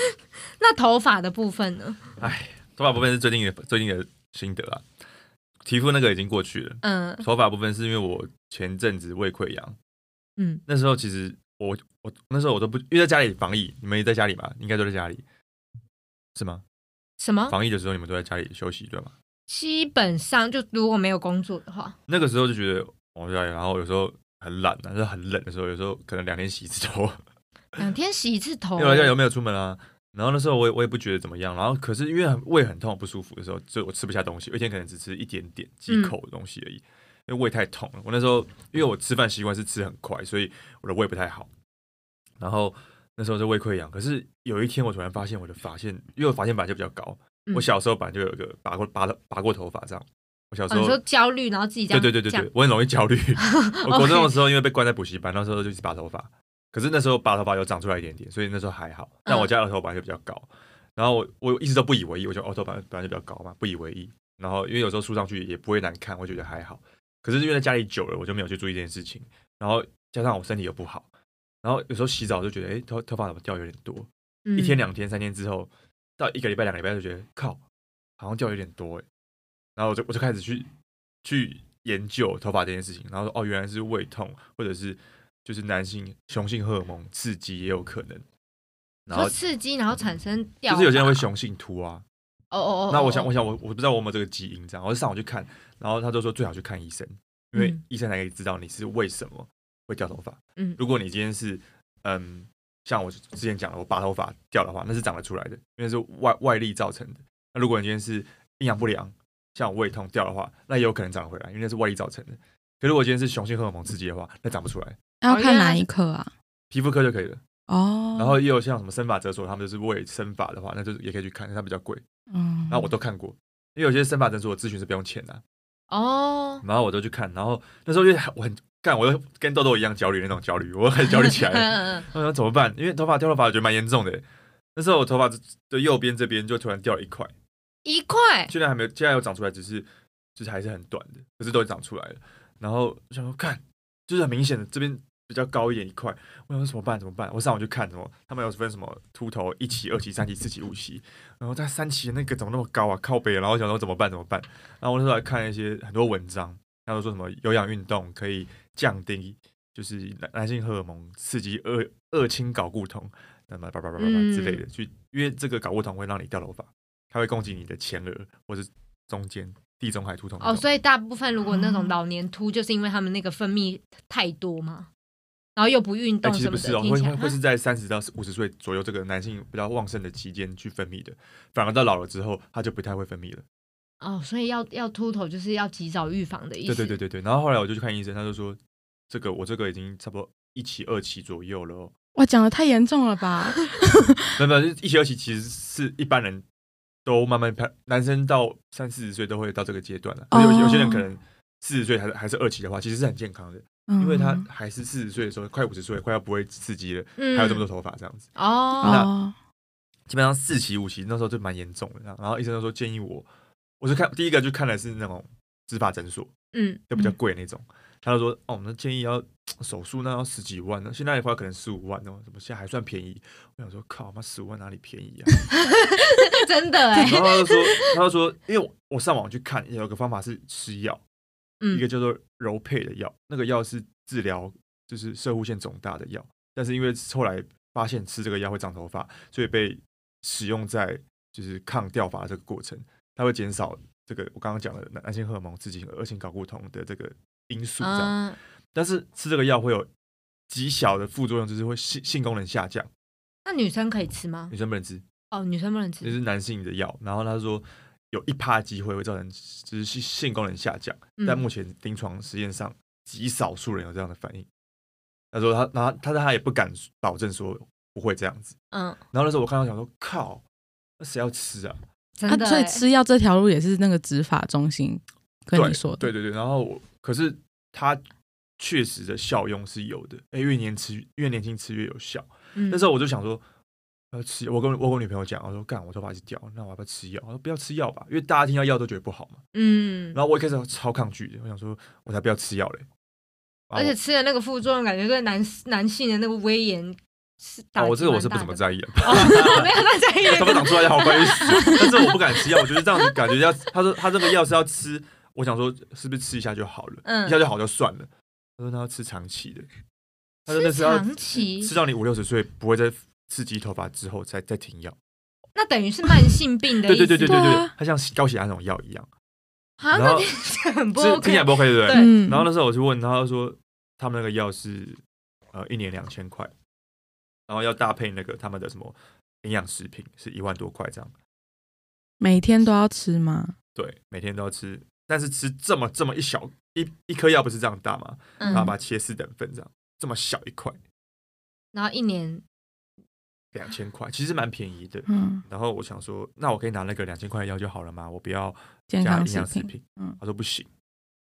那头发的部分呢？哎，头发部分是最近的最近的心得啊。皮肤那个已经过去了，嗯头发部分是因为我前阵子胃溃疡，嗯，那时候其实我我那时候我都不，因为在家里防疫，你们也在家里嘛，应该都在家里，是吗？什么？防疫的时候你们都在家里休息对吗？基本上就如果没有工作的话，那个时候就觉得我在家里，然后有时候很懒啊，就是很冷的时候，有时候可能两天洗一次头，两天洗一次头因为我在家有没有出门啊？然后那时候我也我也不觉得怎么样，然后可是因为很胃很痛不舒服的时候，就我吃不下东西，我一天可能只吃一点点几口的东西而已，因为胃太痛了。我那时候因为我吃饭习惯是吃很快，所以我的胃不太好。然后那时候是胃溃疡，可是有一天我突然发现我的发线，因为我发线本来就比较高，嗯我小时候本来就有一个拔过拔了拔过头发这样。我小时候、说焦虑，然后自己对对对对对，我很容易焦虑。我国中的时候因为被关在补习班，那时候就一直拔头发，可是那时候拔头发有长出来一点点，所以那时候还好。但我家额头本来就比较高，然后我我一直都不以为意，我觉得额头本来本来就比较高嘛，不以为意。然后因为有时候梳上去也不会难看，我觉得还好。可是因为在家里久了，我就没有去注意这件事情，然后加上我身体又不好，然后有时候洗澡就觉得，哎，头头发怎么掉有点多？一天嗯两天三天之后，到一个礼拜两个礼拜就觉得靠，好像掉有点多哎，然后我就我就开始去去研究头发这件事情，然后说哦原来是胃痛，或者是就是男性雄性荷尔蒙刺激也有可能，然后刺激，然后产生掉就是有些人会雄性秃啊，哦哦哦，那我想我想想我我不知道我有没有这个基因这样，我就上网去看，然后他就说最好去看医生，因为嗯医生才可以知道你是为什么会掉头发。嗯如果你今天是嗯，像我之前讲的，我拔头发掉的话，那是长得出来的，因为是外外力造成的。那如果你今天是营养不良，像我胃痛掉的话，那也有可能长得回来，因为那是外力造成的。可是我今天是雄性荷尔蒙刺激的话，那长不出来，要看哪一科啊？皮肤科就可以了。哦，然后也有像什么生发诊所，他们就是为生发的话，那就是也可以去看，它比较贵。嗯，然后我都看过，因为有些生发诊所的咨询是不用钱的啊、哦，然后我都去看，然后那时候就很我很干，我又跟豆豆一样焦虑那种焦虑，我很焦虑起来了。嗯 嗯我想怎么办？因为头发掉头发，我觉得蛮严重的。那时候我头发的右边这边就突然掉了一块，一块，现在还没有，现在有长出来，只是就是还是很短的，可是都长出来了。然后我想说，看，就是很明显的这边比较高一点一块，我想说怎么办？怎么办？我上网去看，什么他们有分什么秃头一期、二期、三期、四期、五期，然后在三期那个怎么那么高啊？靠北，然后我想说怎么办？怎么办？然后我那时候还看一些很多文章，他们说什么有氧运动可以降低就是男男性荷尔蒙刺激二二氢睾固酮，那么叭叭叭叭叭之类的，去因为这个睾固酮会让你掉头发，它会攻击你的前额或者中间地中海秃头哦，所以大部分如果那种哦老年秃，就是因为他们那个分泌太多嘛，然后又不运哎、动什么的，其实不是哦，会会会是在三十到五十岁左右这个男性比较旺盛的期间去分泌的，反而到老了之后，他就不太会分泌了。哦，所以要要秃头就是要及早预防的意思。对对对对对。然后后来我就去看医生，他就说这个我这个已经差不多一期二期左右了哦。哇，讲的太严重了吧？没有没有，一期二期其实是一般人都慢慢拍，男生到三四十岁都会到这个阶段了。有些有些人可能四十岁还是还是二期的话，其实是很健康的，因为他嗯还是四十岁的时候，快五十岁，快要不会刺激了，嗯还有这么多头发这样子。哦，那，基本上四期五期那时候就蛮严重的，然后医生就说建议我，我是看第一个就看的是那种植发诊所，嗯，就比较贵那种，他就说哦，那建议要手术那要十几万呢，现在的话可能十五万哦，怎么现在还算便宜？我想说靠，妈十五万哪里便宜啊？真的哎，然后他就说，他就说，因为我我上网去看，有个方法是吃药，一嗯个叫做柔配的药，那个药是治疗就是射护腺肿大的药，但是因为后来发现吃这个药会长头发，所以被使用在就是抗掉发这个过程，它会减少这个我刚刚讲的男性荷尔蒙刺激和二型睾固酮的这个因素这样。嗯，但是吃这个药会有极小的副作用，就是会性性功能下降，那女生可以吃吗女？生不能吃，哦，女生不能吃。就是男性的药。然后他说有一趴机会会造成就是性性功能下降，但嗯目前临床实验上极少数人有这样的反应。他说他，然后他他也不敢保证说不会这样子。嗯，然后那时候我看到想说，靠，那谁要吃啊？啊，真的欸。所以吃药这条路也是那个执法中心跟对你说的，对对对。然后我可是它确实的效用是有的，哎，越年吃越年轻吃越有效。嗯那时候我就想说，要吃，我跟我跟我女朋友讲，我说干，我头发一直掉，那我要不要吃药？我说不要吃药吧，因为大家听到药都觉得不好嘛。嗯，然后我一开始超抗拒的，我想说，我才不要吃药嘞。而且吃的那个副作用，感觉对男男性的那个威严是打啊，我这个我是不怎么在意的，哦，没有在在意 他们长出来也好快就死，但是我不敢吃药，我觉得这样子感觉要，他说他这个药是要吃，我想说是不是吃一下就好了，嗯一下就好就算了。他说他要吃长期的，他说那是要长期吃到你五六十岁不会再刺激头发之后再再停药。那等于是慢性病的对。对对对对对它像高血压那种药一样，啊，然后那听起来很不这听 OK 起来不 OK 对不对？然后那时候我去问他，他说他们那个药是呃一年两千块，然后要搭配那个他们的什么营养食品是一万多块这样。每天都要吃吗？对，每天都要吃，但是吃这么这么一小一一颗药不是这样大吗？嗯然后把它切四等份这样，这么小一块，然后一年两千块，其实蛮便宜的。嗯，然后我想说，那我可以拿那个两千块的药就好了吗？我不要加营养食品。嗯他说不行。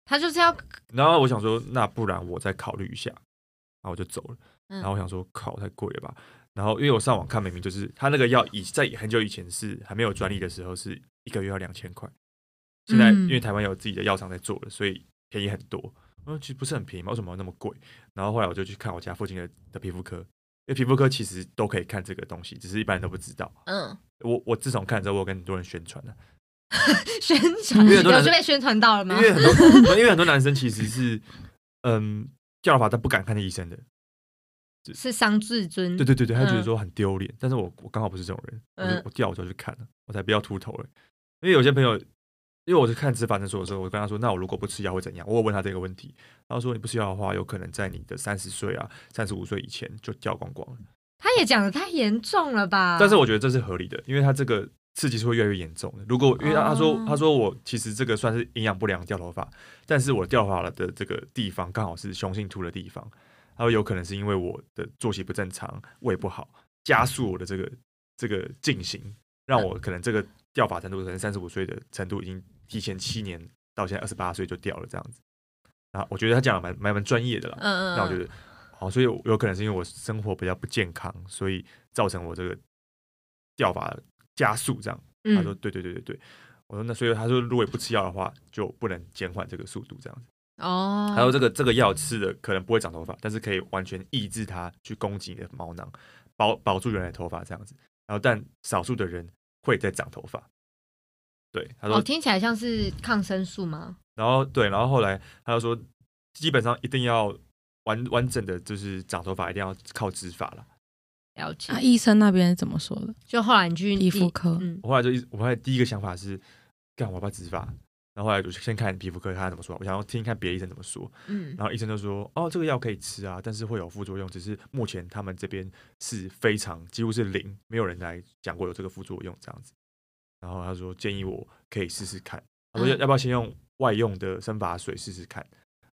他就是要然后我想说，那不然我再考虑一下，然后我就走了。嗯然后我想说，靠，太贵了吧？然后因为我上网看，明明就是他那个药以在很久以前是还没有专利的时候，是一个月要两千块。现在嗯因为台湾有自己的药厂在做了，所以便宜很多。我说其实不是很便宜嘛，为什么那么贵？然后后来我就去看我家附近的的皮肤科，因为皮肤科其实都可以看这个东西，只是一般人都不知道。嗯我我自从看了之后，我有跟很多人宣传了、宣传，因为很多 人有是被宣传到了吗因？为很多因为很多男生其实是嗯掉头发他不敢看那医生的，是伤自尊。对对对对，他觉得嗯说很丢脸，但是我我刚好不是这种人，我就嗯我掉我就去看了，我才不要秃头了。因为有些朋友，因为我是看执法诊所的时候，我跟他说，那我如果不吃药会怎样？我有问他这个问题，他说你不吃药的话，有可能在你的三十岁啊、三十五岁以前就掉光光了。他也讲的太严重了吧？但是我觉得这是合理的，因为他这个刺激是会越来越严重的。如果因为他他说哦他说我其实这个算是营养不良掉头发，但是我掉头发了的这个地方刚好是雄性秃的地方，他说有可能是因为我的作息不正常、胃不好，加速我的这个这个进行，让我可能这个掉发程度可能三十五岁的程度已经提前七年到现在二十八岁就掉了这样子。啊，我觉得他讲的蛮蛮蛮专业的啦。嗯嗯，那我觉得，哦，所以有有可能是因为我生活比较不健康，所以造成我这个掉发加速这样。嗯他说对对对对对，我说那所以他说如果不吃药的话，就不能减缓这个速度这样子。哦，他说这个这个药吃的可能不会长头发，但是可以完全抑制它去攻击你的毛囊，保保住原来的头发这样子。然后但少数的人会再长头发。对，他说哦，听起来像是抗生素吗？然后对，然后后来他就说，基本上一定要完完整的就是长头发，一定要靠植发了。了解那、。医生那边怎么说的？就后来你去皮肤科嗯，我后来就一直，我后来第一个想法是，干我要不要植发？然后后来我就先看皮肤科看他怎么说，我想要听听看别的医生怎么说。嗯然后医生就说，哦，这个药可以吃啊，但是会有副作用，只是目前他们这边是非常几乎是零，没有人来讲过有这个副作用这样子。然后他说建议我可以试试看，他说要不要先用外用的生发水试试看？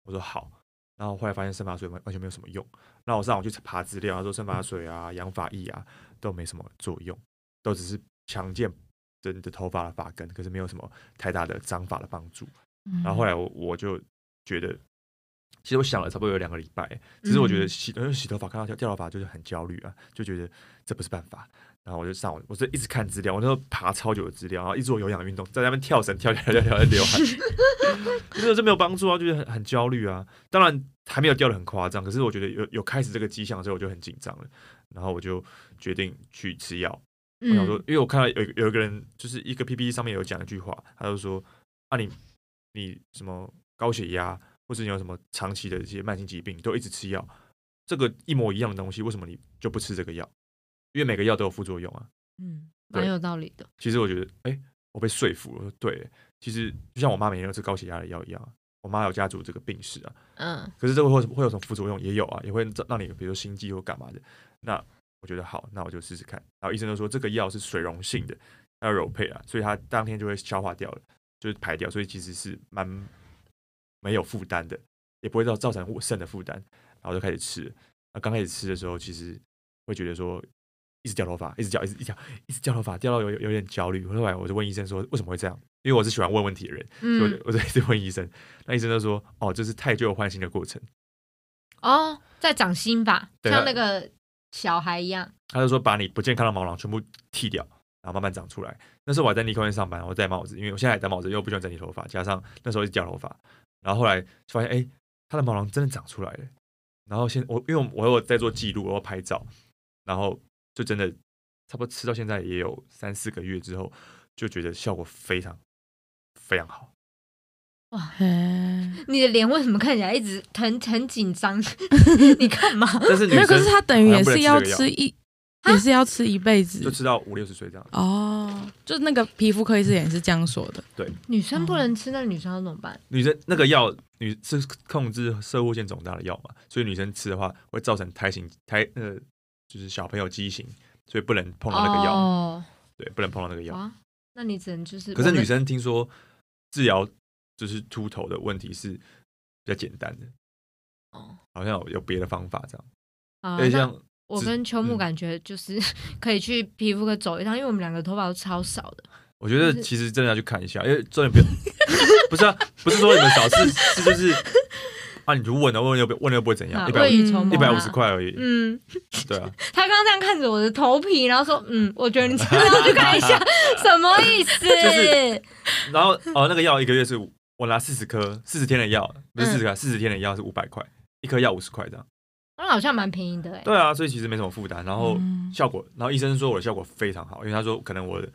我说好。然后后来发现生发水完完全没有什么用。那我上网去查资料，他说生发水啊、养发液啊都没什么作用，都只是强健人的头发的发根，可是没有什么太大的长发的帮助。嗯然后后来我我就觉得，其实我想了差不多有两个礼拜，只是我觉得嗯洗洗头发看到掉掉头发就是很焦虑啊，就觉得这不是办法。然后我就上网，我就一直看资料，我那时候爬超久的资料，然后一直做有氧运动，在那边跳绳跳跳跳跳在流汗，真的是没有帮助啊，就是很很焦虑啊。当然还没有掉的很夸张，可是我觉得有有开始这个迹象之后，我就很紧张了。然后我就决定去吃药，我想说，嗯因为我看到有有一个人，就是一个 PPT 上面有讲一句话，他就说：“啊你，你什么高血压，或是你有什么长期的一些慢性疾病，都一直吃药，这个一模一样的东西，为什么你就不吃这个药？因为每个药都有副作用啊。嗯，对蛮有道理的。其实我觉得，哎、我被说服了。对，其实就像我妈每天都吃高血压的药一样啊，我妈有家族这个病史啊，嗯可是这个会会有什么副作用？也有啊，也会让你比如说心悸或干嘛的。那我觉得好，那我就试试看。然后医生就说这个药是水溶性的，要柔配啊，所以它当天就会消化掉了，就是排掉，所以其实是蛮没有负担的，也不会造造成我肾的负担。然后就开始吃。那刚开始吃的时候，其实会觉得说一直掉头发，一直掉，一直一直掉，一直掉头发，掉到有有点焦虑。后来我就问医生说为什么会这样？因为我是喜欢问问题的人，所以我我就一直问医生。那医生就说哦，这是太旧换新的过程。哦，在长新吧，像那个小孩一样。他就说把你不健康的毛囊全部剃掉，然后慢慢长出来。那时候我还在尼康院上班，我戴帽子，因为我现在还戴帽子，因为我不喜欢整理头发，加上那时候一直掉头发，然后后来就发现，哎、他的毛囊真的长出来了。然后现我因为我我有在做记录，我有拍照，然后就真的差不多吃到现在也有三四个月之后，就觉得效果非常非常好。哇 你的脸为什么看起来一直很很紧张？你干嘛？但是女没有，可是他等于也是要吃一，也是要吃一辈子就吃到五六十岁这样。哦。就那个皮肤科医师也是这样说的，对女生不能吃，那女生要怎么办？女生那个药女是控制射护腺肿大的药嘛，所以女生吃的话会造成胎形胎呃就是小朋友畸形，所以不能碰到那个药，哦，对，不能碰到那个药。那你只能就是。可是女生听说治疗就是秃头的问题是比较简单的，哦，好像有有别的方法这样。啊，像我跟秋木嗯感觉就是 可以去皮肤科走一趟，因为我们两个头发都超少的。我觉得其实真的要去看一下，因为重点不要 不是啊，不是说你们少是是就是啊，你就问了问了又不问了又不会怎样，啊一百五十。块而已，嗯，对啊。他刚刚这样看着我的头皮，然后说：“嗯，我觉得你真的要去看一下，什么意思？”是然后哦，那个药一个月是五我拿四十颗，四十天的药，不是四十嗯颗，四十天的药是五百块，一颗药五十块这样。那好像蛮便宜的哎。对啊，所以其实没什么负担，然后嗯效果，然后医生说我的效果非常好，因为他说可能我的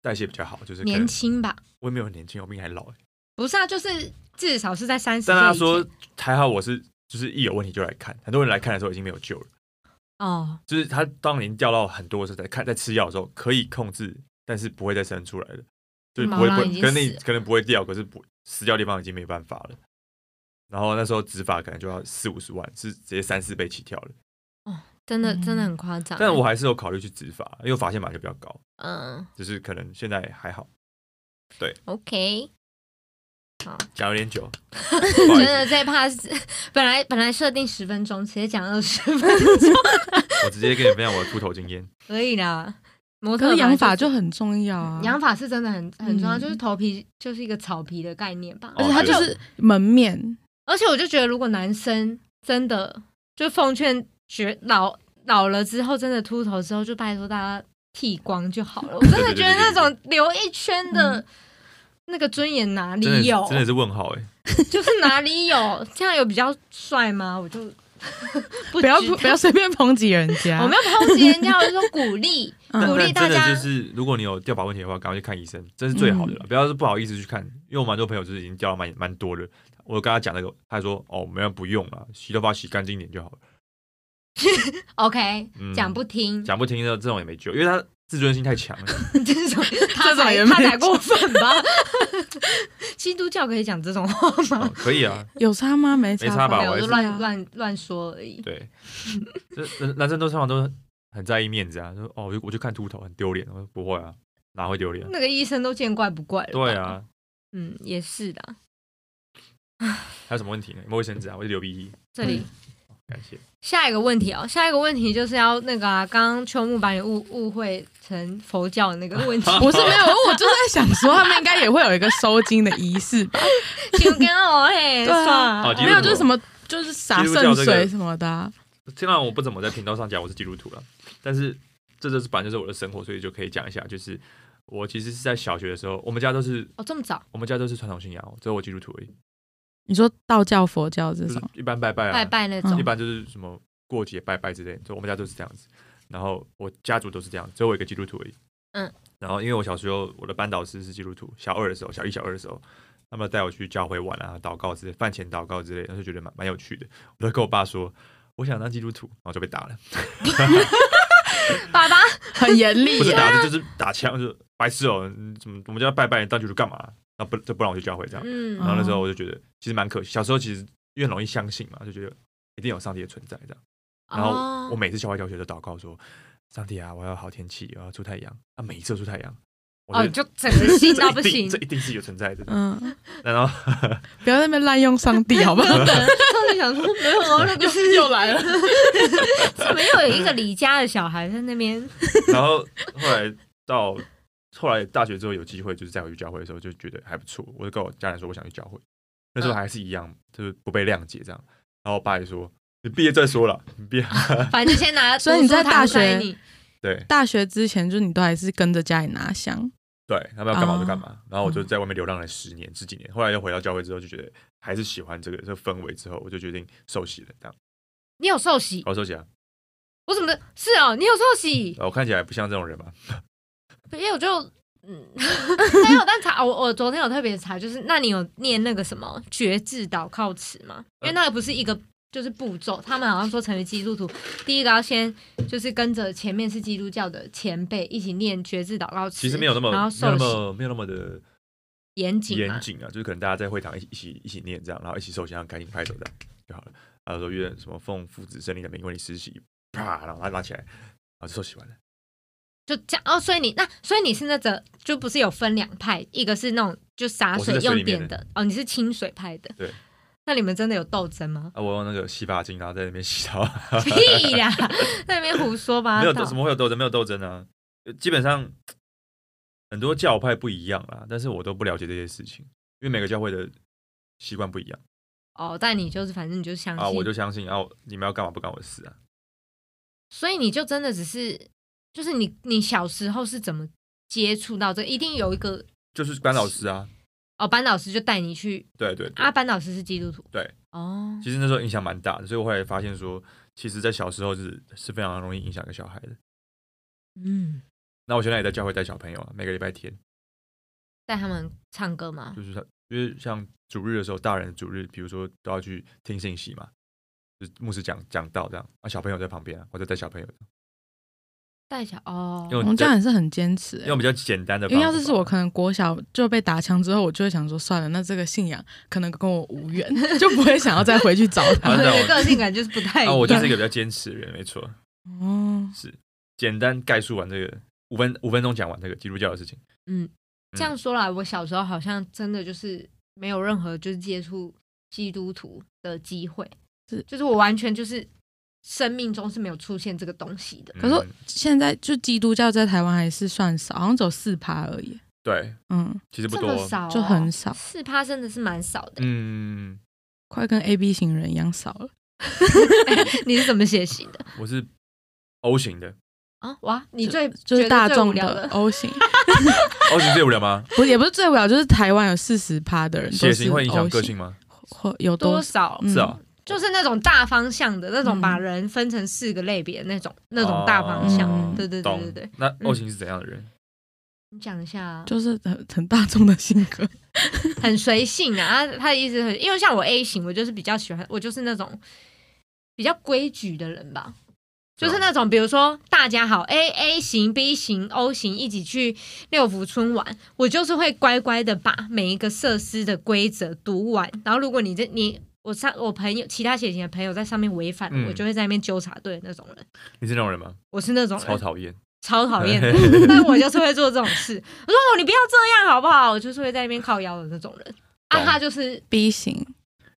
代谢比较好，就是年轻吧？我也没有很年轻，我比你还老欸。不是啊，就是至少是在三十。但他说还好我是就是一有问题就来看，很多人来看的时候已经没有救了，哦，就是他当年掉到很多的时候在看在吃药的时候可以控制，但是不会再生出来了，就是不会不毛囊已经会可能你可能不会掉，可是不死掉的地方已经没办法了。然后那时候执法可能就要四五十万，是直接三四倍起跳了。哦真的嗯真的很夸张欸。但我还是有考虑去执法，因为我发现本来就比较高，嗯只是可能现在还好，对，OK，好，讲有点久，真的这一 part 是 本来本来设定十分钟，直接讲二十分钟，我直接跟你分享我的秃头经验。可以啦。模特可是养发本来就很重要啊，养发是真的很很重要，嗯。就是头皮就是一个草皮的概念吧。而且它就是门面，而且我就觉得，如果男生真的就奉劝觉老老了之后，真的秃头之后，就拜托大家剃光就好了。我真的觉得那种留一圈的，那个尊严哪里有？是真的是问号哎、就是哪里有？这样有比较帅吗？我就 不不要不要随便抨击人家。我没有抨击人家，我是说鼓励，嗯鼓励大家就是，如果你有掉发问题的话，赶快去看医生，这是最好的了。不要是不好意思去看，因为我蛮多朋友就是已经掉了蛮蛮多的。我跟他讲那个，他说哦，没有不用了，洗头发洗干净一点就好了。OK，嗯讲不听，讲不听的这种也没救，因为他自尊心太强了。这种他这种才也没他才过分吧？基督教可以讲这种话哦吗？可以啊，有差吗？没差没差吧，我就是乱乱乱说而已。对，这男男生都通常都很在意面子啊，说哦，我就我就看秃头很丢脸，我说不会啊，哪会丢脸？那个医生都见怪不怪了。对，啊，嗯，也是的。还有什么问题呢？有没有卫生纸啊？我就流鼻涕，这里感谢。下一个问题哦，下一个问题就是要那个啊，刚刚秋木把你误误会成佛教的那个问题，不是没有，我就在想说，他们应该也会有一个收金的仪式吧？就跟我嘿，对啊没有，就是什么，就是洒圣水什么的啊。虽然我不怎么在频道上讲我是基督徒了，但是这就是反正就是我的生活，所以就可以讲一下。就是我其实是在小学的时候，我们家都是哦，这么早我们家都是传统信仰哦，只有我基督徒而已，你说道教、佛教这就是种，一般拜拜啊，拜拜那嗯种一，般就是什么过节拜拜之类的，就我们家都是这样子。然后我家族都是这样，只有我一个基督徒而已。嗯。然后因为我小时候我的班导师是基督徒，小二的时候，小一、小二的时候，他们带我去教会玩啊、祷告之类，饭前祷告之类的，就觉得蛮蛮有趣的。我就跟我爸说，我想当基督徒，然后就被打了，爸爸很严厉耶。不是打的就是打枪，就是白痴哦，你怎么我们家拜拜，你当基督徒干嘛？那不就不让我就教会这样。嗯然后那时候我就觉得其实蛮可惜，小时候其实因为容易相信嘛，就觉得一定有上帝的存在这样。然后哦我每次校外教学都祷告说：“上帝啊，我要好天气，我要出太阳。”啊，每一次都出太阳，我哦，就整个信到不行定，这一定是有存在的。嗯，然后 不要在那边滥用上帝，好不好？上帝想说没有啊，那个是又来了，怎么又有一个李家的小孩在那边？然后后来到后来大学之后有机会，就是再回去教会的时候，就觉得还不错。我就跟我家人说我想去教会，那时候还是一样，就是不被谅解这样。然后我爸也说：“你毕业再说了，你毕业。反正先拿，所以你在大学你对大学之前，就你都还是跟着家里拿香。对，他们要干嘛就干哦嘛。然后我就在外面流浪了十年、十几年，后来又回到教会之后，就觉得还是喜欢这个这个氛围，之后我就决定受洗了。这样，你有受洗？我受洗啊，我怎么是哦？你有受洗？我看起来不像这种人嘛。因为我就嗯，没有，但查我我昨天有特别查，就是那你有念那个什么觉志祷告词吗？因为那个不是一个就是步骤，他们好像说成为基督徒，第一个要先就是跟着前面是基督教的前辈一起念觉志祷告词，其实没有那么然后没有那洗么没有那么的严谨嘛严谨啊，就是可能大家在会堂一起一起一起念这样，然后一起受洗，然后赶紧拍手这样就好了。然后说愿什么奉父子圣灵的名为你施洗，啪，然后他拿起来，然后就受洗完了。就这样哦，所以你那所以你是那个就不是有分两派，一个是那种就洒水用点的哦，你是清水派的。对。那你们真的有斗争吗？啊，我用那个洗发精，然后在那边洗澡，屁呀，在那边胡说八道。没有斗怎么会有斗争？没有斗争啊，呃基本上很多教派不一样啦，但是我都不了解这些事情，因为每个教会的习惯不一样哦，但你就是反正你就相信，啊，我就相信啊，你们要干嘛不干我的事啊。所以你就真的只是就是你你小时候是怎么接触到这个？一定有一个就是班老师啊，哦，班老师就带你去对对对啊，班老师是基督徒，对，哦，其实那时候影响蛮大的，所以我后来发现说，其实，在小时候是是非常容易影响一个小孩的。嗯，那我现在也在教会带小朋友啊，每个礼拜天，带他们唱歌嘛？就是他，因为像主日的时候，大人的主日，比如说都要去听信息嘛，就是牧师讲讲道这样，啊，小朋友在旁边啊，我就带小朋友，带小哦因为，我们家人是很坚持、欸用比较简单的。因为要是是我，可能国小就被打枪之后，我就会想说算了，那这个信仰可能跟我无缘，就不会想要再回去找我的 个性感就是不太一啊，样。我就是一个比较坚持的人，没错，哦，是简单概述完这个五分五分钟讲完这个基督教的事情。嗯，这样说来，我小时候好像真的就是没有任何就是接触基督徒的机会，是就是我完全就是生命中是没有出现这个东西的。可是嗯现在就基督教在台湾还是算少，好像只有四趴而已。对，嗯，其实不多，少、哦，就很少四趴真的是蛮少的。嗯，快跟 A B 型人一样少了。你是怎么写型的？我是 O 型的，啊哇，你最就是大众的 O 型，，O 型最无聊吗？不也不是最无聊，就是台湾有四十趴的人血型会影响个性吗？或有多多少？嗯是啊，就是那种大方向的那种，嗯把人分成四个类别的那种那种大方向。哦对对对对对，。那 O 型是怎样的人？你讲一下啊，就是很很大众的性格，很随性啊。他他的意思很，因为像我 A 型，我就是比较喜欢，我就是那种比较规矩的人吧。就是那种，比如说大家好，A A 型、B 型、O 型一起去六福村玩，我就是会乖乖的把每一个设施的规则读完。然后如果你这你我上我朋友其他血型的朋友在上面违反，嗯我就会在那边纠察队那种人。你是那种人吗？我是那种人超讨厌。超讨厌的，但我就是会做这种事。我说哦，你不要这样好不好？我就是会在那边靠腰的那种人。啊，懂他就是，B 型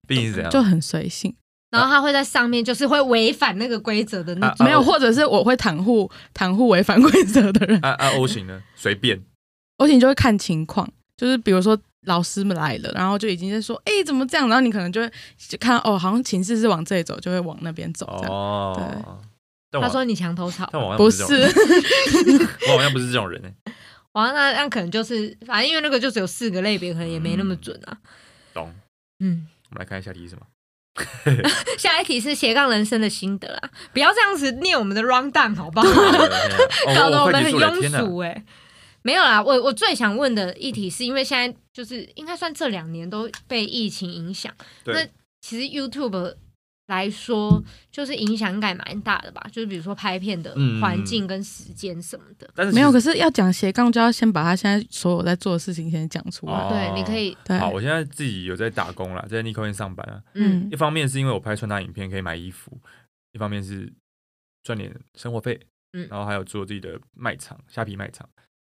毕竟是怎样？就很随性，然后他会在上面就是会违反那个规则的那啊种。没有，或者是我会袒护袒护违反规则的人啊啊 O 型呢？随便。，O 型就会看情况，就是比如说老师们来了，然后就已经在说，哎、怎么这样？然后你可能就会就看到哦，好像情势是往这里走，就会往那边走，哦。对他说你墙头草，但我好像不是这种人，是 我好像不是这种人呢。哇，那那可能就是，反正因为那个就只有四个类别，可能也没那么准啊。懂？嗯，我们来看一下题是什么？下一题是斜杠人生的心得啊，不要这样子念我们的 round down 好不好？搞搞得我们很庸！俗哎、没有啦，我我最想问的议题是因为现在就是应该算这两年都被疫情影响，那，其实 YouTube 来说就是影响应该蛮大的吧，就是比如说拍片的嗯环境跟时间什么的。但是没有。可是是要讲斜杠，就要先把他现在所有在做的事情先讲出来。哦对，你可以，对，好，我现在自己有在打工啦，在 Nico 店上班啊。嗯一方面是因为我拍穿搭影片可以买衣服，一方面是赚点生活费，嗯然后还有做自己的卖场，虾皮卖场，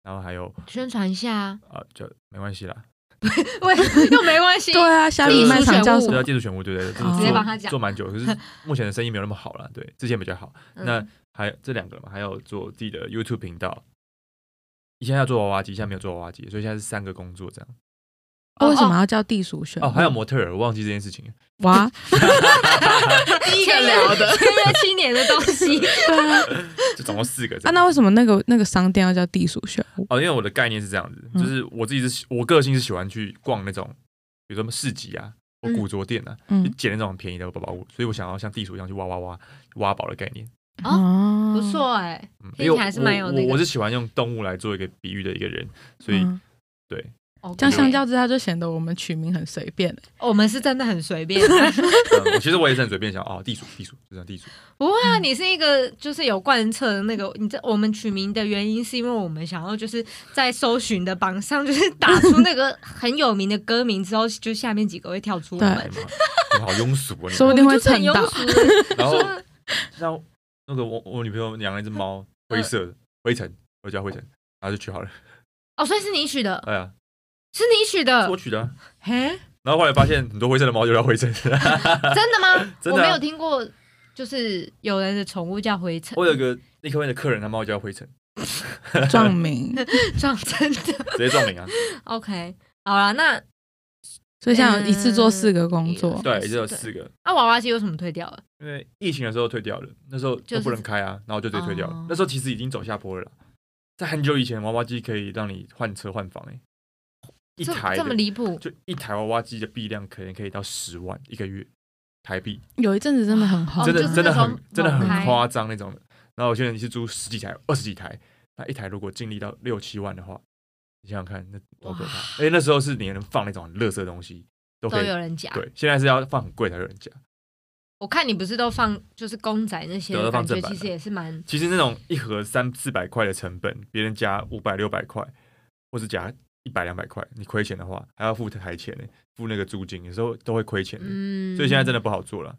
然后还有宣传一下啊，啊，就没关系啦，喂，又没关系。对啊，虾米卖场叫什么对啊，？技术选物，对对对，直做接帮他讲做蛮久，可是 目前的生意没有那么好了，对，之前比较好。嗯那还这两个嘛，还有做自己的 YouTube 频道。以前要做娃娃机，现在没有做娃娃机，所以现在是三个工作这样。为什么要叫地鼠选？哦，还有模特儿，我忘记这件事情了。哇，第一个聊的。签约七年的东西，对啊，就总共四个这啊，那为什么那个那个商店要叫地鼠选？哦，因为我的概念是这样子，嗯。就是我自己是喜我个性是喜欢去逛那种，比如说市集啊，或古着店啊，去嗯，捡那种很便宜的宝宝物，所以我想要像地鼠一样去挖挖挖挖宝的概念。哦不，错哎，嗯，听起来还是因为我蛮有那个。我我是喜欢用动物来做一个比喻的一个人，所以嗯。对，哦这样相较之下就显得我们取名很随便。我们是真的很随便啊。嗯我其实我也是很随便想哦，地鼠地鼠就这样地鼠，不会啊，你是一个就是有贯彻的那个，你这我们取名的原因是因为我们想要就是在搜寻的榜上，就是打出那个很有名的歌名之后，就下面几个会跳出我对们哎，妈你好庸俗啊说不！定会蹭到然后说像那个我我女朋友养了一只猫，灰色的灰尘，我叫灰尘，然后就取好了。哦，所以是你取的，哎呀，是你取是的我，取的啊。嘿，然后后来发现很多灰色的猫就叫灰尘，真的吗？真的啊我没有听过，就是有人的宠物叫灰尘，我有个立刻问的客人，他猫叫灰尘，撞名，撞真的。直接撞名啊。OK，好了，那所以像一次做四个工作嗯，对，就有四个。那娃娃机为什么退掉了？因为疫情的时候退掉了，那时候就是不能开啊，然后就直接退掉了。哦那时候其实已经走下坡了啦，在很久以前，娃娃机可以让你换车换房、欸，一台这么离谱？就一台娃娃机的币量可能可以到十万一个月台币，有一阵子真的很红哦，真的、就是真的很真的很夸张那种的。然后有些人是租十几台、二十几台，那一台如果净利到六七万的话，你想想看，那多可怕！哎那时候是你能放那种很垃圾的东西都都可以，有人夹。对，现在是要放很贵才有人夹。我看你不是都放就是公仔那些感觉其实也是蛮其实那种一盒三四百块的成本，别人加五百六百块，或是加一百两百块，你亏钱的话还要付台钱呢，付那个租金，有时候都会亏钱的。嗯，所以现在真的不好做了。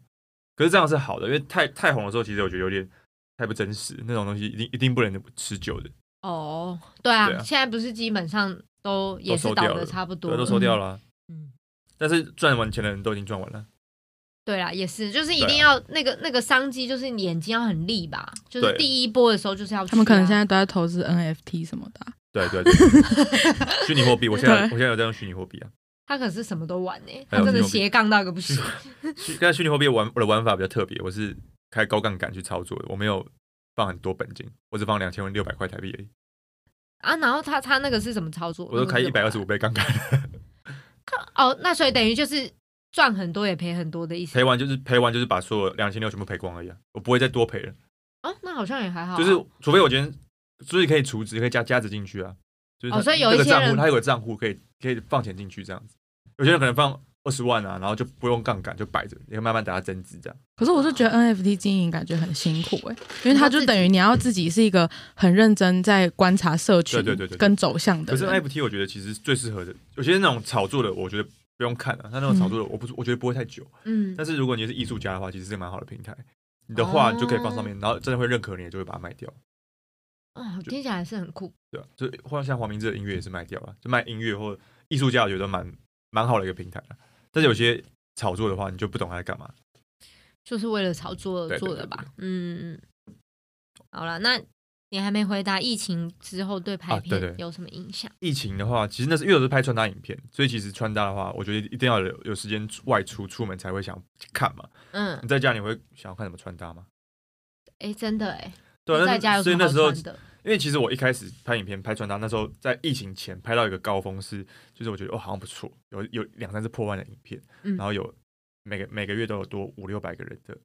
可是这样是好的，因为太太红的时候，其实我觉得有点太不真实，那种东西一定一定不能持久的，哦，对啊，现在不是基本上都也是倒的差不多了，都收掉了啊、嗯，但是赚完钱的人都已经赚完了，对啦，也是，就是一定要那个那个商机，就是你眼睛要很利吧，就是第一波的时候就是要啊、他们可能现在都在投资 NFT 什么的啊。对对对，虚拟货币，我现在我现在有在用虚拟货币啊，他可是什么都玩呢、他真的斜杠到一个不行。虚但是虚拟货币玩我的玩法比较特别，我是开高杠杆去操作的，我没有放很多本金，我只放两千六百块台币而已，啊，然后他他那个是怎么操作？我都开一百二十五五倍杠杆，哦，那所以等于就是赚很多也赔很多的意思赔完就是赔完就是把所有两千六全部赔光而已、啊，我不会再多赔了。哦，那好像也还好啊，就是除非我今天，所以可以储值，可以加加值进去啊。就是它哦所以有一些人那个账户，它有个账户可以可以放钱进去这样子。有些人可能放二十万啊，然后就不用杠杆，就摆着，你会慢慢等它增值这样。可是我是觉得 NFT 经营感觉很辛苦哎、因为它就等于你要自己是一个很认真在观察社群对对对对对跟走向的可是。NFT 我觉得其实最适合的，有些那种炒作的，我觉得不用看啊。它那种炒作的，我不是我觉得不会太久。嗯，但是如果你是艺术家的话，其实是蛮好的平台。你的画你就可以放上哦面，然后真的会认可你，就会把它卖掉，哦，听起来是很酷。对啊、就或者像黄明志的音乐也是卖掉了，就卖音乐或艺术家，我觉得蛮蛮好的一个平台了。但是有些炒作的话，你就不懂他在干嘛。就是为了炒作而做的吧？嗯。好了，那你还没回答疫情之后对拍片有什么影响？疫情的话，其实那是因为我是拍穿搭影片，所以其实穿搭的话，我觉得一定要有有时间外出出门才会想看嘛。嗯，你在家你会想要看什么穿搭吗？哎，真的哎，对所以那时候？因为其实我一开始拍影片拍穿搭，那时候在疫情前拍到一个高峰是，就是我觉得哦好像不错，有有两三次破万的影片，嗯然后有每个每个月都有多五六百个人的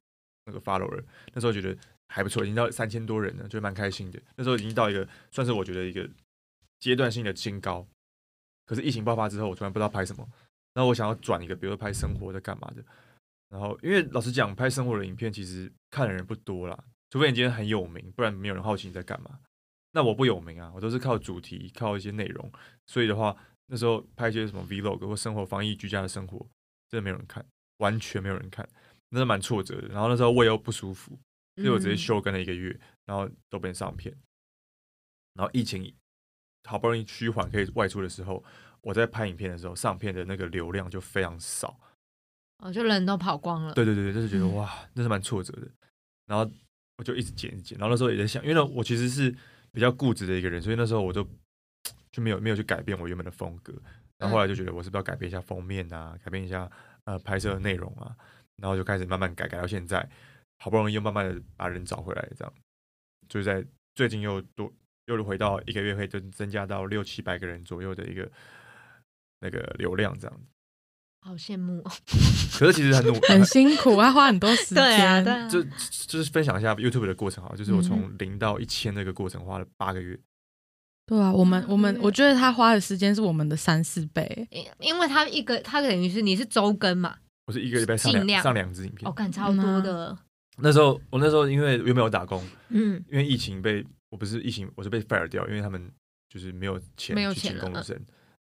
那个 follower，那时候觉得还不错，已经到三千多人了，就蛮开心的。那时候已经到一个算是我觉得一个阶段性的新高。可是疫情爆发之后，我突然不知道拍什么，然后我想要转一个，比如说拍生活的干嘛的。然后因为老实讲，拍生活的影片其实看的人不多啦，除非你今天很有名，不然没有人好奇你在干嘛。那我不有名啊，我都是靠主题，靠一些内容，所以的话，那时候拍一些什么 vlog 或生活、防疫、居家的生活，真的没有人看，完全没有人看，那是蛮挫折的。然后那时候胃又不舒服，所以我直接嗯休更了一个月，然后都没上片。然后疫情好不容易趋缓可以外出的时候，我在拍影片的时候，上片的那个流量就非常少。哦，就人都跑光了。对对对，对就是觉得嗯哇，那是蛮挫折的。然后我就一直剪一剪，然后那时候也在想，因为呢，我其实是比较固执的一个人，所以那时候我都 就没有没有去改变我原本的风格。然后后来就觉得我是不是要改变一下封面啊，改变一下呃拍摄的内容啊，然后就开始慢慢改，改到现在，好不容易又慢慢的把人找回来，这样，就在最近又多又回到一个月会增增加到六七百个人左右的一个那个流量这样子。好羡慕哦。可是其实很努 很辛苦，要花很多时间。对啊，对啊。就就是分享一下 YouTube 的过程啊，就是我嗯从零到一千这个过程花了八个月，对啊，我们我们嗯我觉得他花的时间是我们的三四倍。因因为他一个，他等于是你是周更嘛，我是一个礼拜上尽量两上两支影片哦，。干超多的，那时候我那时候因为又没有打工，嗯，因为疫情被我不是疫情，我是被 fire 掉，因为他们就是没有钱没有去请钱了嗯工读生。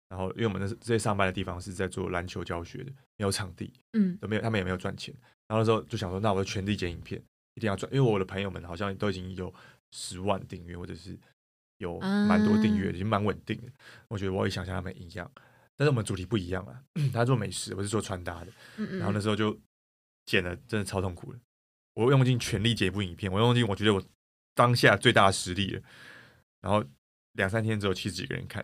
然后因为我们那是这些上班的地方是在做篮球教学的，没有场地，嗯都没有他们也没有赚钱。然后那时候就想说，那我就全力剪影片，一定要赚，因为我的朋友们好像都已经有十万订阅，或者是有蛮多订阅，啊已经蛮稳定的。我觉得我也想像他们一样，但是我们主题不一样啊。他做美食，我是做穿搭的。嗯嗯，然后那时候就剪的真的超痛苦的，我用尽全力剪一部影片，我用尽我觉得我当下最大的实力了。然后两三天只有七十几个人看，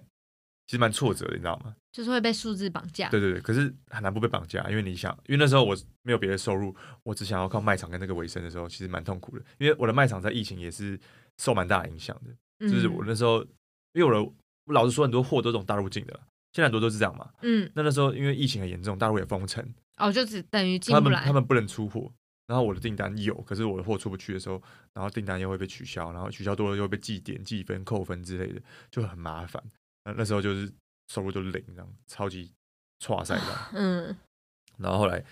其实蛮挫折的，你知道吗？就是会被数字绑架，对对对，可是很难不被绑架，因为你想，因为那时候我没有别的收入，我只想要靠卖场跟那个为生的时候，其实蛮痛苦的。因为我的卖场在疫情也是受蛮大影响的，嗯，就是我那时候，因为我的我老实说，很多货都是从大陆进的，现在很多都是这样嘛。嗯，那那时候因为疫情很严重，大陆也封城，哦，就只等于进他不来，们他们不能出货，然后我的订单有，可是我的货出不去的时候，然后订单又会被取消，然后取消多了又会被记点、记分、扣分之类的，就很麻烦。那那时候就是收入都零，这样超级差赛这样。嗯，然后后来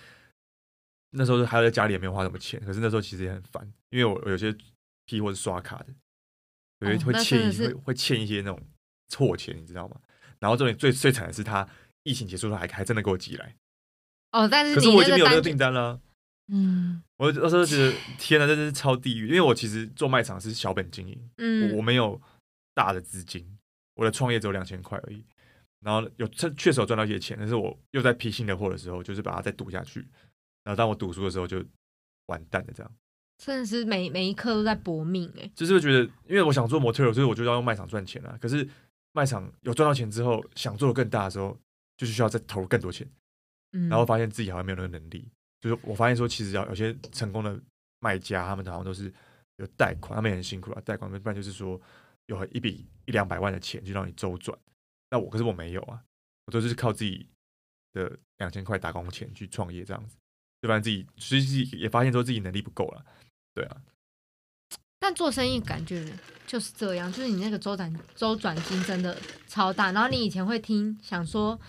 那时候还在家里也没有花什么钱，可是那时候其实也很烦，因为我我有些批货是刷卡的，有些会欠一、会会欠一些那种错钱，你知道吗？然后重点最最惨的是他疫情结束后还还真的给我寄来，哦，但是可是我已经没有那个订单了。嗯，我那时候觉得天哪，真的是超地狱，因为我其实做卖场是小本经营，我我嗯，没有大的资金，我的创业只有两千块而已。然后有确确实有赚到一些钱，但是我又在批新的货的时候，就是把它再赌下去。然后当我赌输的时候，就完蛋了。这样真的是每每一刻都在搏命哎，就是会觉得，因为我想做模特儿，所以我就要用卖场赚钱啊。可是卖场有赚到钱之后，想做的更大的时候，就是需要再投入更多钱。嗯，然后发现自己好像没有那个能力。就是我发现说，其实要有些成功的卖家，他们好像都是有贷款，他们也很辛苦啊，贷款，不然就是说有一笔一两百万的钱就让你周转。那我可是我没有啊，我都是靠自己的两千块打工钱去创业这样子，对吧？自己其实也发现说自己能力不够了，对啊，但做生意感觉就是这样，就是你那个周转周转金真的超大，然后你以前会听想说，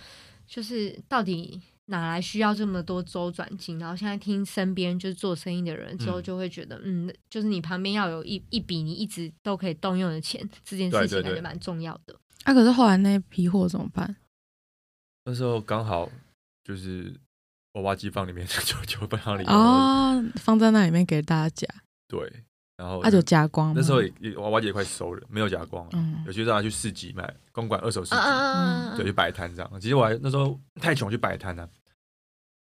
就是到底哪来需要这么多周转金，然后现在听身边就是做生意的人之后，嗯就会觉得，嗯，就是你旁边要有一一笔你一直都可以动用的钱，这件事情感觉蛮重要的。啊，可是后来那批货怎么办？那时候刚好就是娃娃机放里面 就就放里面，哦，放在那里面给大家夹，对，然后啊，有夹光？那时候也也娃娃姐也快收了，没有加光啊，嗯有些让他去市集买，公馆二手市集，嗯对，去摆摊这样。其实我还那时候太穷去摆摊了，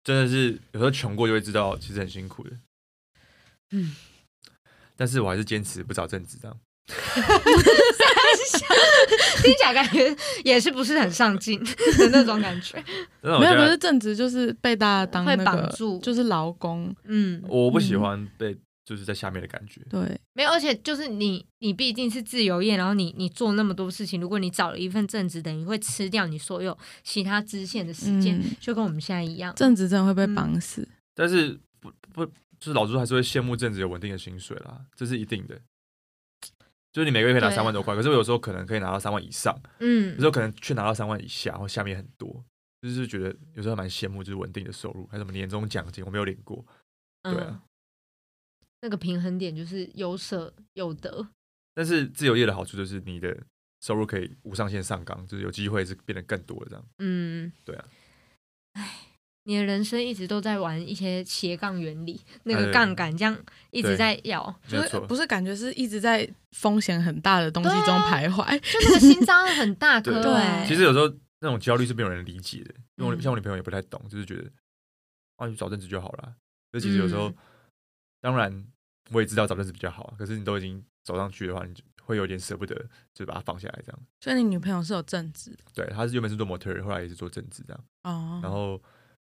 真的是有时候穷过就会知道，其实很辛苦的。嗯，但是我还是坚持不找正职这样。听起来感觉也是不是很上进的那种感觉。没有，不是正职就是被大家当会那个绑住就是劳工，嗯，我不喜嗯欢被就是在下面的感觉。对，没有，而且就是你，你毕竟是自由业，然后你你做那么多事情，如果你找了一份正职，等于会吃掉你所有其他支线的时间，嗯就跟我们现在一样。正职真的会被嗯绑死。但是不不，就是老朱还是会羡慕正职有稳定的薪水啦，这是一定的。就是你每个月可以拿三万多块，可是我有时候可能可以拿到三万以上，嗯有时候可能却拿到三万以下，或下面很多，就是觉得有时候蛮羡慕，就是稳定的收入，还有什么年终奖金，我没有领过。对啊嗯，那个平衡点就是有舍有得。但是自由业的好处就是你的收入可以无上限上纲，就是有机会是变得更多的这样。嗯，对啊。唉，你的人生一直都在玩一些斜杠原理，那哎个杠杆这样一直在摇，就是不是感觉是一直在风险很大的东西中徘徊，就那个心脏很大颗对哎、其实有时候那种焦虑是没有人理解的，因为我嗯像我女朋友也不太懂，就是觉得啊你找正职就好了。可是其实有时候，嗯当然我也知道找正职比较好，可是你都已经走上去的话，你就会有点舍不得，就把它放下来这样。所以你女朋友是有正职的对，她是原本是做模特儿，后来也是做正职这样。哦。然后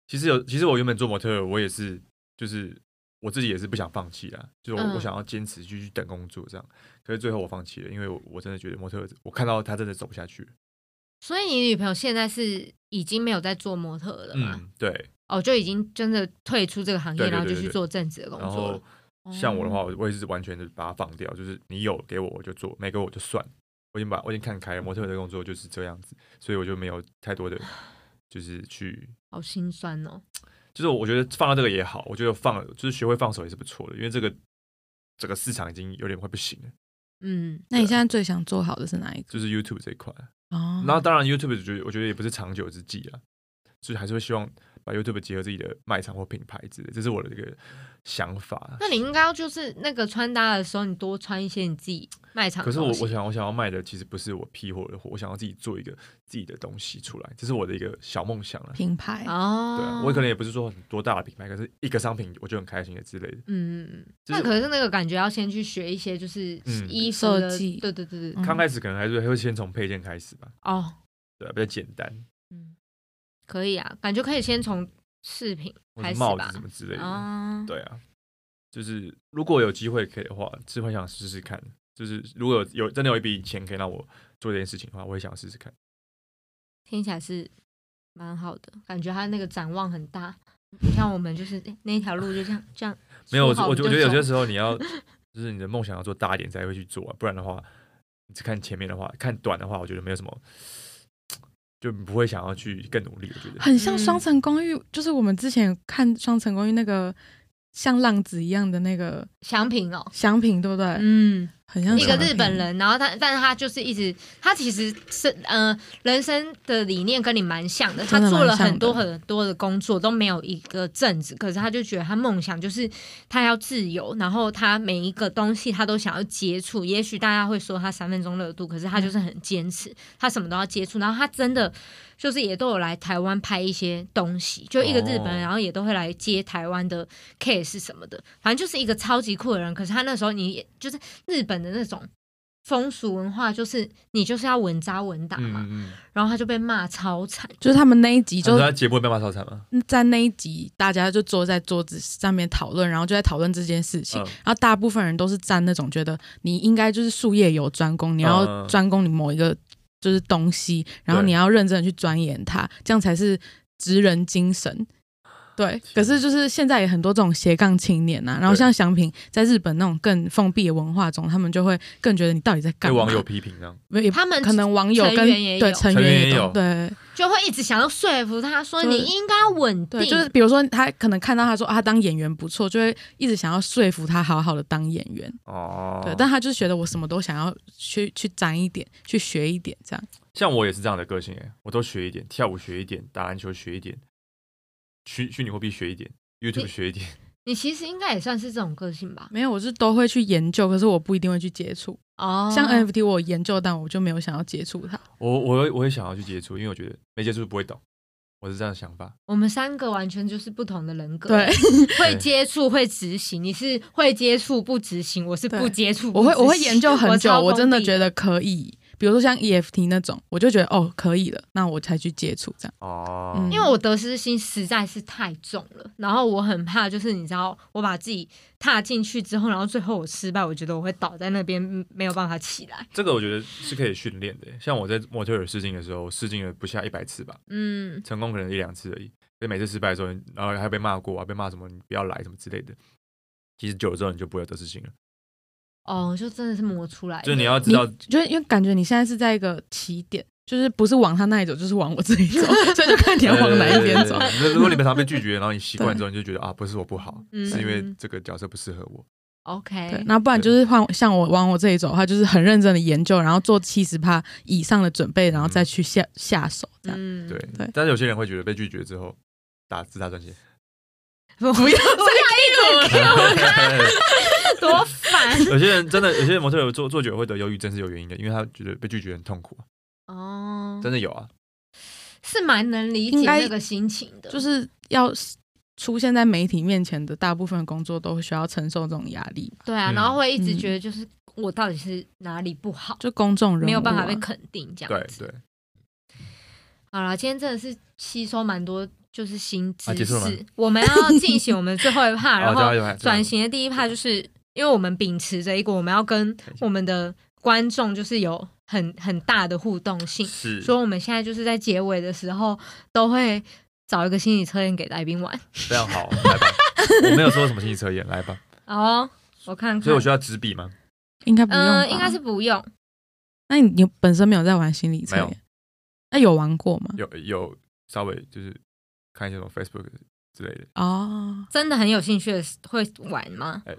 其实有，其实我原本做模特儿，我也是，就是我自己也是不想放弃啦，就是我、嗯我想要坚持继续等工作这样。可是最后我放弃了，因为我我真的觉得模特，我看到他真的走不下去。所以你女朋友现在是已经没有在做模特了吗？嗯，对。哦，就已经真的退出这个行业，对对然后就去做正职的工然作。像我的哦话，我我也是完全的把它放掉，就是你有给我我就做，没给我就算。我已经把我已经看开了，模特儿的工作就是这样子，所以我就没有太多的，就是去，好心酸哦。就是我觉得放到这个也好，我觉得放就是学会放手也是不错的，因为这个整个市场已经有点快不行了，嗯，那你现在最想做好的是哪一个？就是 YouTube 这一块。哦，然后当然 YouTube 觉得我觉得也不是长久之计啊，就是还是会希望把 YouTube 结合自己的卖场或品牌之类，这是我的一个想法。那你应该要就是那个穿搭的时候，你多穿一些你自己卖场可是。我我想我想要卖的其实不是我批货的货，我想要自己做一个自己的东西出来，这是我的一个小梦想了。品牌哦，对啊，我可能也不是说很多大的品牌，可是一个商品我就很开心的之类的。嗯，嗯，嗯那可是那个感觉要先去学一些就是嗯衣设计对对对对，嗯刚开始可能还是会先从配件开始吧，哦，对啊，比较简单，嗯，可以啊，感觉可以先从饰品或开始吧帽子什。么之类的。哦，对啊，就是如果有机会可以的话，是会想试试看。就是如果有有真的有一笔钱可以让我做这件事情的话，我也想试试看。听起来是蛮好的，感觉他那个展望很大。不像我们就是诶那一条路就这样这样 没有，我说好就我我觉得有些时候你要，就是你的梦想要做大一点才会去做啊，不然的话，你只看前面的话，看短的话，我觉得没有什么，就不会想要去更努力。我觉得，很像《嗯双层公寓》，就是我们之前看《双层公寓》那个像浪子一样的那个祥平哦，祥平，对不对？嗯，很像一个日本，人，然后他，但是他就是一直，他其实是呃，人生的理念跟你蛮像的。他做了很多很多的工作，都没有一个正职，可是他就觉得他梦想就是他要自由，然后他每一个东西他都想要接触。也许大家会说他三分钟热度，可是他就是很坚持，他什么都要接触。然后他真的就是也都有来台湾拍一些东西，就一个日本人，哦然后也都会来接台湾的 case 什么的，反正就是一个超级酷的人。可是他那时候你也就是日本的那种风俗文化就是你就是要稳扎稳打嘛，嗯嗯，然后他就被骂超惨。就是他们那一集就你说他节目被骂超惨吗？在那一集，大家就坐在桌子上面讨论，然后就在讨论这件事情。嗯然后大部分人都是站那种觉得你应该就是术业有专攻，你嗯要嗯专攻你某一个就是东西，然后你要认真的去钻研它，这样才是职人精神。对，可是就是现在也很多这种斜杠青年呐、然后像祥平在日本那种更封闭的文化中，他们就会更觉得你到底在干嘛？网友批评这样，也他们可能网友跟成员也有对成成员员也有对就会一直想要说服他说你应该稳定，对，就是比如说他可能看到他说、啊、他当演员不错，就会一直想要说服他好好的当演员。哦，对，但他就是觉得我什么都想要去去沾一点，去学一点这样。像我也是这样的个性哎，我都学一点，跳舞学一点，打篮球学一点，虚虚拟货币学一点，YouTube 你学一点，你其实应该也算是这种个性吧？没有，我是都会去研究，可是我不一定会去接触。哦，像 NFT 我研究，但我就没有想要接触它。我我我也想要去接触，因为我觉得没接触不会懂，我是这样的想法。我们三个完全就是不同的人格，对，会接触会执行，你是会接触不执行，我是不接触我会我会研究很久，我真的觉得可以。比如说像 EFT 那种，我就觉得哦可以了，那我才去接触这样。哦，嗯因为我得失心实在是太重了，然后我很怕，就是你知道，我把自己踏进去之后，然后最后我失败，我觉得我会倒在那边，嗯没有办法起来。这个我觉得是可以训练的。像我在模特儿试镜的时候，试镜了不下一百次吧，嗯，成功可能一两次而已。所以每次失败的时候，然后还被骂过啊，被骂什么你不要来什么之类的。其实久了之后，你就不会有得失心了。哦，就真的是磨出来的，就是你要知道，就是因为感觉你现在是在一个起点，就是不是往他那里走，就是往我这里走，所以就看你要往哪一边走。如果你平常被拒绝，然后你习惯之后，你就觉得啊，不是我不好，嗯。是因为这个角色不适合我。OK，那不然就是换像我往我这里走的话，就是很认真的研究，然后做七十趴以上的准备，然后再去下下手这样。嗯，对对但是有些人会觉得被拒绝之后打自杀专辑，不不要再 Q 我，多烦。有些人真的，有些人模特有做做久了会得忧郁症是有原因的，因为他觉得被拒绝很痛苦，哦，真的有啊。是蛮能理解那个心情的，就是要出现在媒体面前的大部分工作都需要承受这种压力吧，对啊，嗯然后会一直嗯觉得就是我到底是哪里不好，就公众人没有办法被肯定这对样子。对，好了，今天真的是吸收蛮多就是新知识，我们要进行我们最后一趴，然好后转型的第一趴就是因为我们秉持着一个我们要跟我们的观众就是有很很大的互动性，是所以我们现在就是在结尾的时候都会找一个心理测验给来宾玩。非常好，来吧。我没有说什么心理测验，来吧。好哦，我看看，所以我需要纸笔吗？应该不用应该是不用。那你你本身没有在玩心理测验？那有玩过吗？有有稍微就是看一些什么 Facebook 之类的，哦，真的很有兴趣的会玩吗？哎，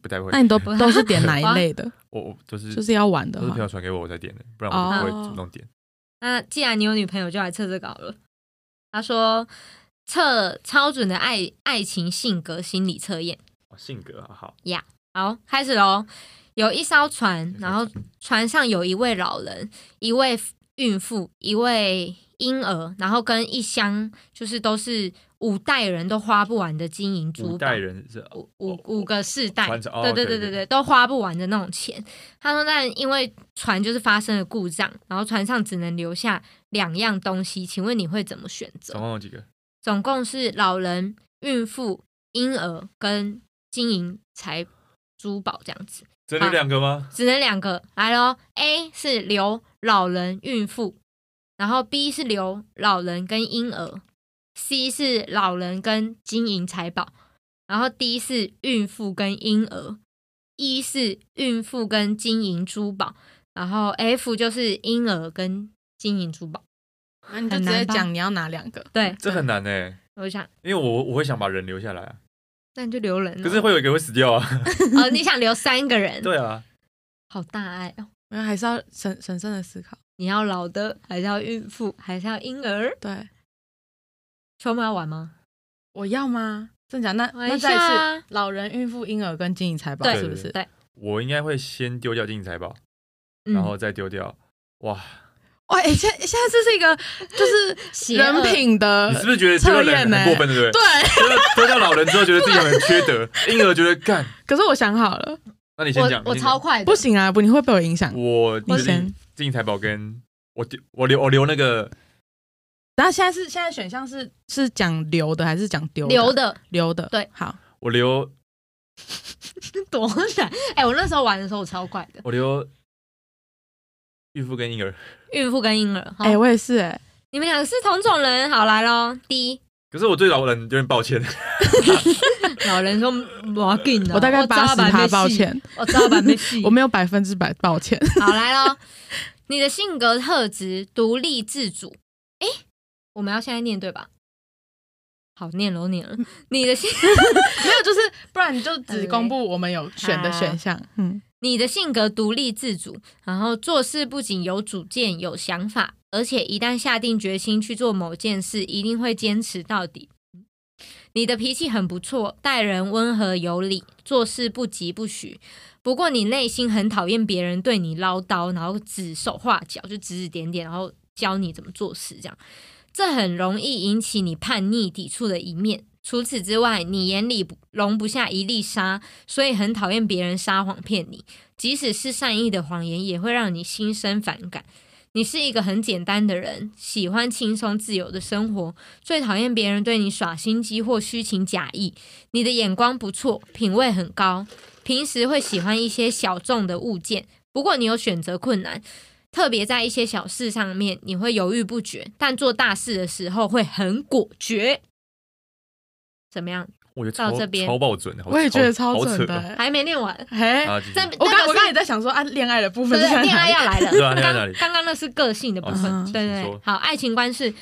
不太会那。你都不 都是点哪一类的？我我就是就是要玩的吗都是朋？友传给我我才点的，不然我就不会哦主动点。那既然你有女朋友，就来测这个好了。他说测超准的爱爱情性格心理测验。哦性格好好，好，开始喽。有一艘船，然后船上有一位老人、一位孕妇、一位婴儿，然后跟一箱就是都是五代人都花不完的金银珠宝五代。人是五五五个世代，哦对对对对对，都花不完的那种钱。他说，但因为船就是发生了故障，然后船上只能留下两样东西，请问你会怎么选择总？共有几个？总共是老人、孕妇、婴儿跟金银财珠宝这样子，只能两个吗？只能两个。来咯 a 是留老人、孕妇，然后 B 是留老人跟婴儿，C 是老人跟金银财宝，然后 D 是孕妇跟婴儿，E 是孕妇跟金银珠宝，然后 F 就是婴儿跟金银珠宝。那你就直接讲你要哪两个。对，这很难呢，我想，因为我我会想把人留下来啊，那你就留人了。可是会有一个会死掉啊。哦，你想留三个人，对啊，好大爱哦！那，还是要审审慎的思考。你要老的，还是要孕妇，还是要婴儿？对，秋末要玩吗？我要吗？真假？那那再下啊是老人、孕妇、婴儿跟金银财宝，对是不是？对，我应该会先丢掉金银财宝，嗯然后再丢掉。哇，哇，哎、现现在这是一个就是人品的你是不是觉得丢掉人很过分，对不对？对，丢掉丢掉老人之后，觉得自己很缺德；婴儿觉得干，可是我想好了，那你先讲，我超快的，不行啊，不，你会被我影响。我我先金银财宝跟我丢我留我留那个然后现在是现在选项是是讲留的还是讲丢的？留的留的，对，好，我留 多难。哎，我那时候玩的时候我超快的，我留孕妇跟婴儿。孕妇跟婴儿。好哎，我也是哎，你们两个是同种人，好来喽。第一，可是我对老人有点抱歉，老人说我要紧的，我大概八十趴，抱，歉，我知道版没戏。我没有百分之百抱歉。好来喽，你的性格特质独立自主。哎，我们要现在念对吧？好，念了，我念了。你的性，没有，就是不然你就只公布我们有选的选项。嗯，你的性格独立自主，然后做事不仅有主见、有想法，而且一旦下定决心去做某件事，一定会坚持到底。你的脾气很不错，待人温和有礼，做事不急不徐。不过你内心很讨厌别人对你唠叨，然后指手画脚，就指指点点，然后教你怎么做事，这样这很容易引起你叛逆、抵触的一面。除此之外，你眼里容不下一粒沙，所以很讨厌别人撒谎骗你。即使是善意的谎言，也会让你心生反感。你是一个很简单的人，喜欢轻松自由的生活，最讨厌别人对你耍心机或虚情假意。你的眼光不错，品味很高，平时会喜欢一些小众的物件，不过你有选择困难，特别在一些小事上面你会犹豫不决，但做大事的时候会很果决。怎么样？我觉得超到这边超爆准的，我也觉得超准的。欸还没念完，哎，啊，继续这我刚我刚才也也在想说，啊，恋爱的部分恋爱要来了。刚刚刚那是个性的部分，哦对对对。好，爱情观是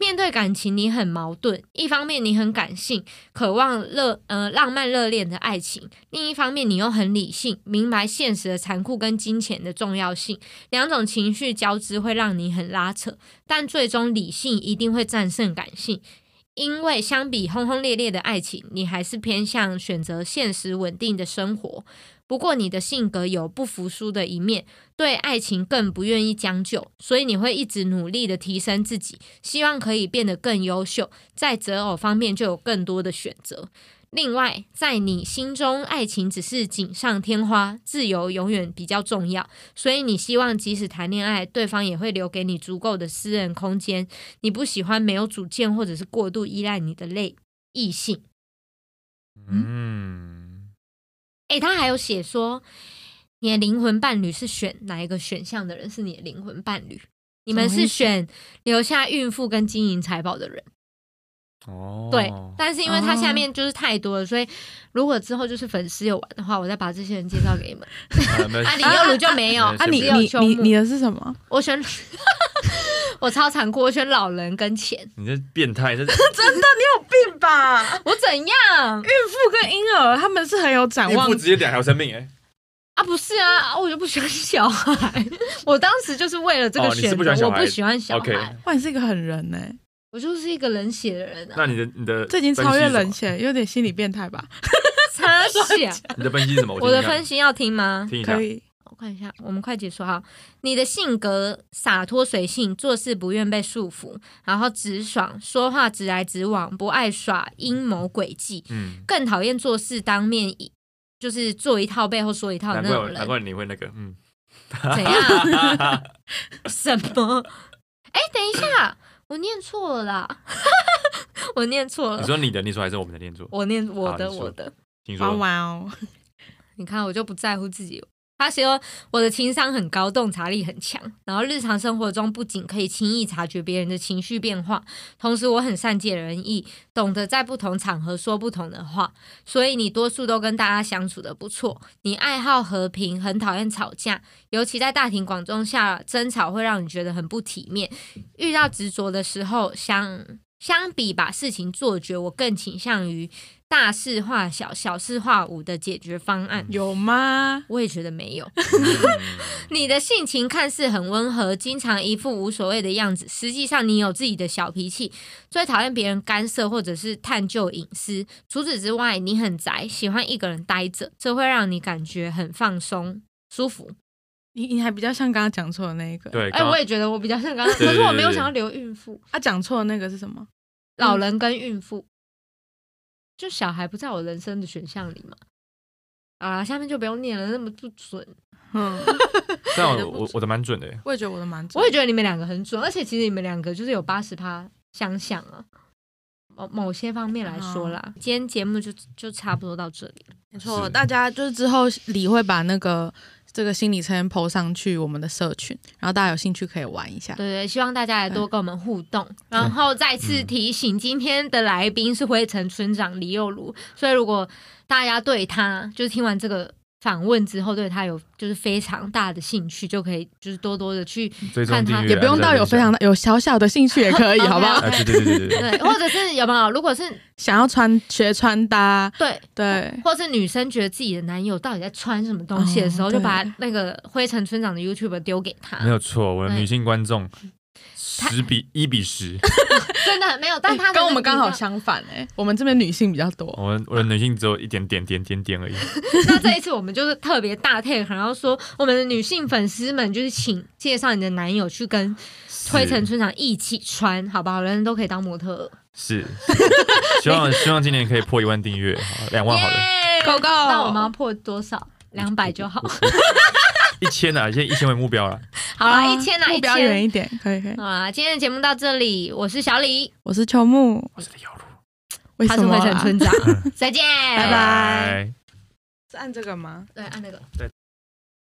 面对感情你很矛盾，一方面你很感性，渴望热呃浪漫热恋的爱情，另一方面你又很理性，明白现实的残酷跟金钱的重要性。两种情绪交织会让你很拉扯，但最终理性一定会战胜感性。因为相比轰轰烈烈的爱情，你还是偏向选择现实稳定的生活。不过你的性格有不服输的一面，对爱情更不愿意将就，所以你会一直努力的提升自己，希望可以变得更优秀，在择偶方面就有更多的选择。另外，在你心中，爱情只是锦上添花，自由永远比较重要，所以你希望即使谈恋爱，对方也会留给你足够的私人空间。你不喜欢没有主见或者是过度依赖你的类异性。嗯，诶，他还有写说，你的灵魂伴侣是选哪一个选项的人是你的灵魂伴侣？你们是选留下孕妇跟金银财宝的人，哦，对。但是因为它下面就是太多了，所以如果之后就是粉丝有玩的话，我再把这些人介绍给你们。啊李幼如就没有，啊啊，你你你你的是什么？我选，我超残酷，我选老人跟钱。你这变态，这 病吧，我怎样孕妇跟婴儿他们是很有展望孕妇直接两条生命哎，啊？不是啊，啊我就不喜欢小孩。我当时就是为了这个选择，不喜欢小孩我不喜欢小 OK 孩，哇，你是一个狠人呢，我就是一个冷血的人啊。那你的你的这已经超越冷血，有点心理变态吧？擦血，你的分析是什么？我的分析要听吗？听一下可，以，我看一下，我们快结束哈。你的性格洒脱随性，做事不愿被束缚，然后直爽，说话直来直往，不爱耍阴谋诡计，嗯，更讨厌做事当面一就是做一套背后说一套那种人。怪难怪你会那个，嗯，怎样？什么？哎，等一下，我念错了啦，我念错了。你说你的，念错还是我们的念错？我念我的我的，哇听说哇哦，你看我就不在乎自己。他说我的情商很高，洞察力很强，然后日常生活中不仅可以轻易察觉别人的情绪变化，同时我很善解人意，懂得在不同场合说不同的话，所以你多数都跟大家相处的不错。你爱好和平，很讨厌吵架，尤其在大庭广众下争吵会让你觉得很不体面。遇到执着的时候，想相比把事情做绝，我更倾向于大事化小、小事化无的解决方案。有吗？我也觉得没有。嗯 你的性情看似很温和，经常一副无所谓的样子，实际上你有自己的小脾气，最讨厌别人干涉或者是探究隐私。除此之外，你很宅，喜欢一个人待着，这会让你感觉很放松、舒服。你你还比较像刚刚讲错的那一个，对，哎、刚我也觉得我比较像刚刚，可是我没有想要留孕妇、啊，讲错的那个是什么？老人跟孕妇，就小孩不在我人生的选项里嘛。啊，下面就不用念了，那么不准。嗯，这样我 我我的蛮准的耶，我也觉得我的蛮准我也觉得你们两个很准，而且其实你们两个就是有八十趴相像啊。某某些方面来说啦，今天节目就就差不多到这里了。没错，大家就是之后李会把那个这个心理测验 PO 上去我们的社群，然后大家有兴趣可以玩一下。对对，希望大家来多跟我们互动。然后再次提醒，今天的来宾是灰尘村长李幼如，所以如果大家对他就是听完这个访问之后，对他有就是非常大的兴趣，就可以就是多多的去看他也不用到有非常有小小的兴趣也可以，好不好？啊，对对对对对对，对，或者是有没有？如果是想要穿学穿搭，对。对，或是女生觉得自己的男友到底在穿什么东西的时候，哦就把那个灰尘村长的 YouTube 丢给他。没有错，我的女性观众十比一比十，真的没有，但他的跟我们刚好相反哎、我们这边女性比较多。我们我的女性只有一点点点点点而已。那这一次我们就是特别大 take，然后说我们的女性粉丝们就是请介绍你的男友去跟推陈村长一起穿，好不好？人人都可以当模特。是，希望希望今年可以破一万订阅，好两万好了，耶 Go go 那我们要破多少？两百就好。一千啊，现在一千为目标了。好了，一千啊，目。标远一点，可以可以。好啦，今天的节目到这里，我是小李，我是秋木，我是李耀如，为他是灰尘什么啊？村长，再见，拜拜拜。是按这个吗？对，按那个。对。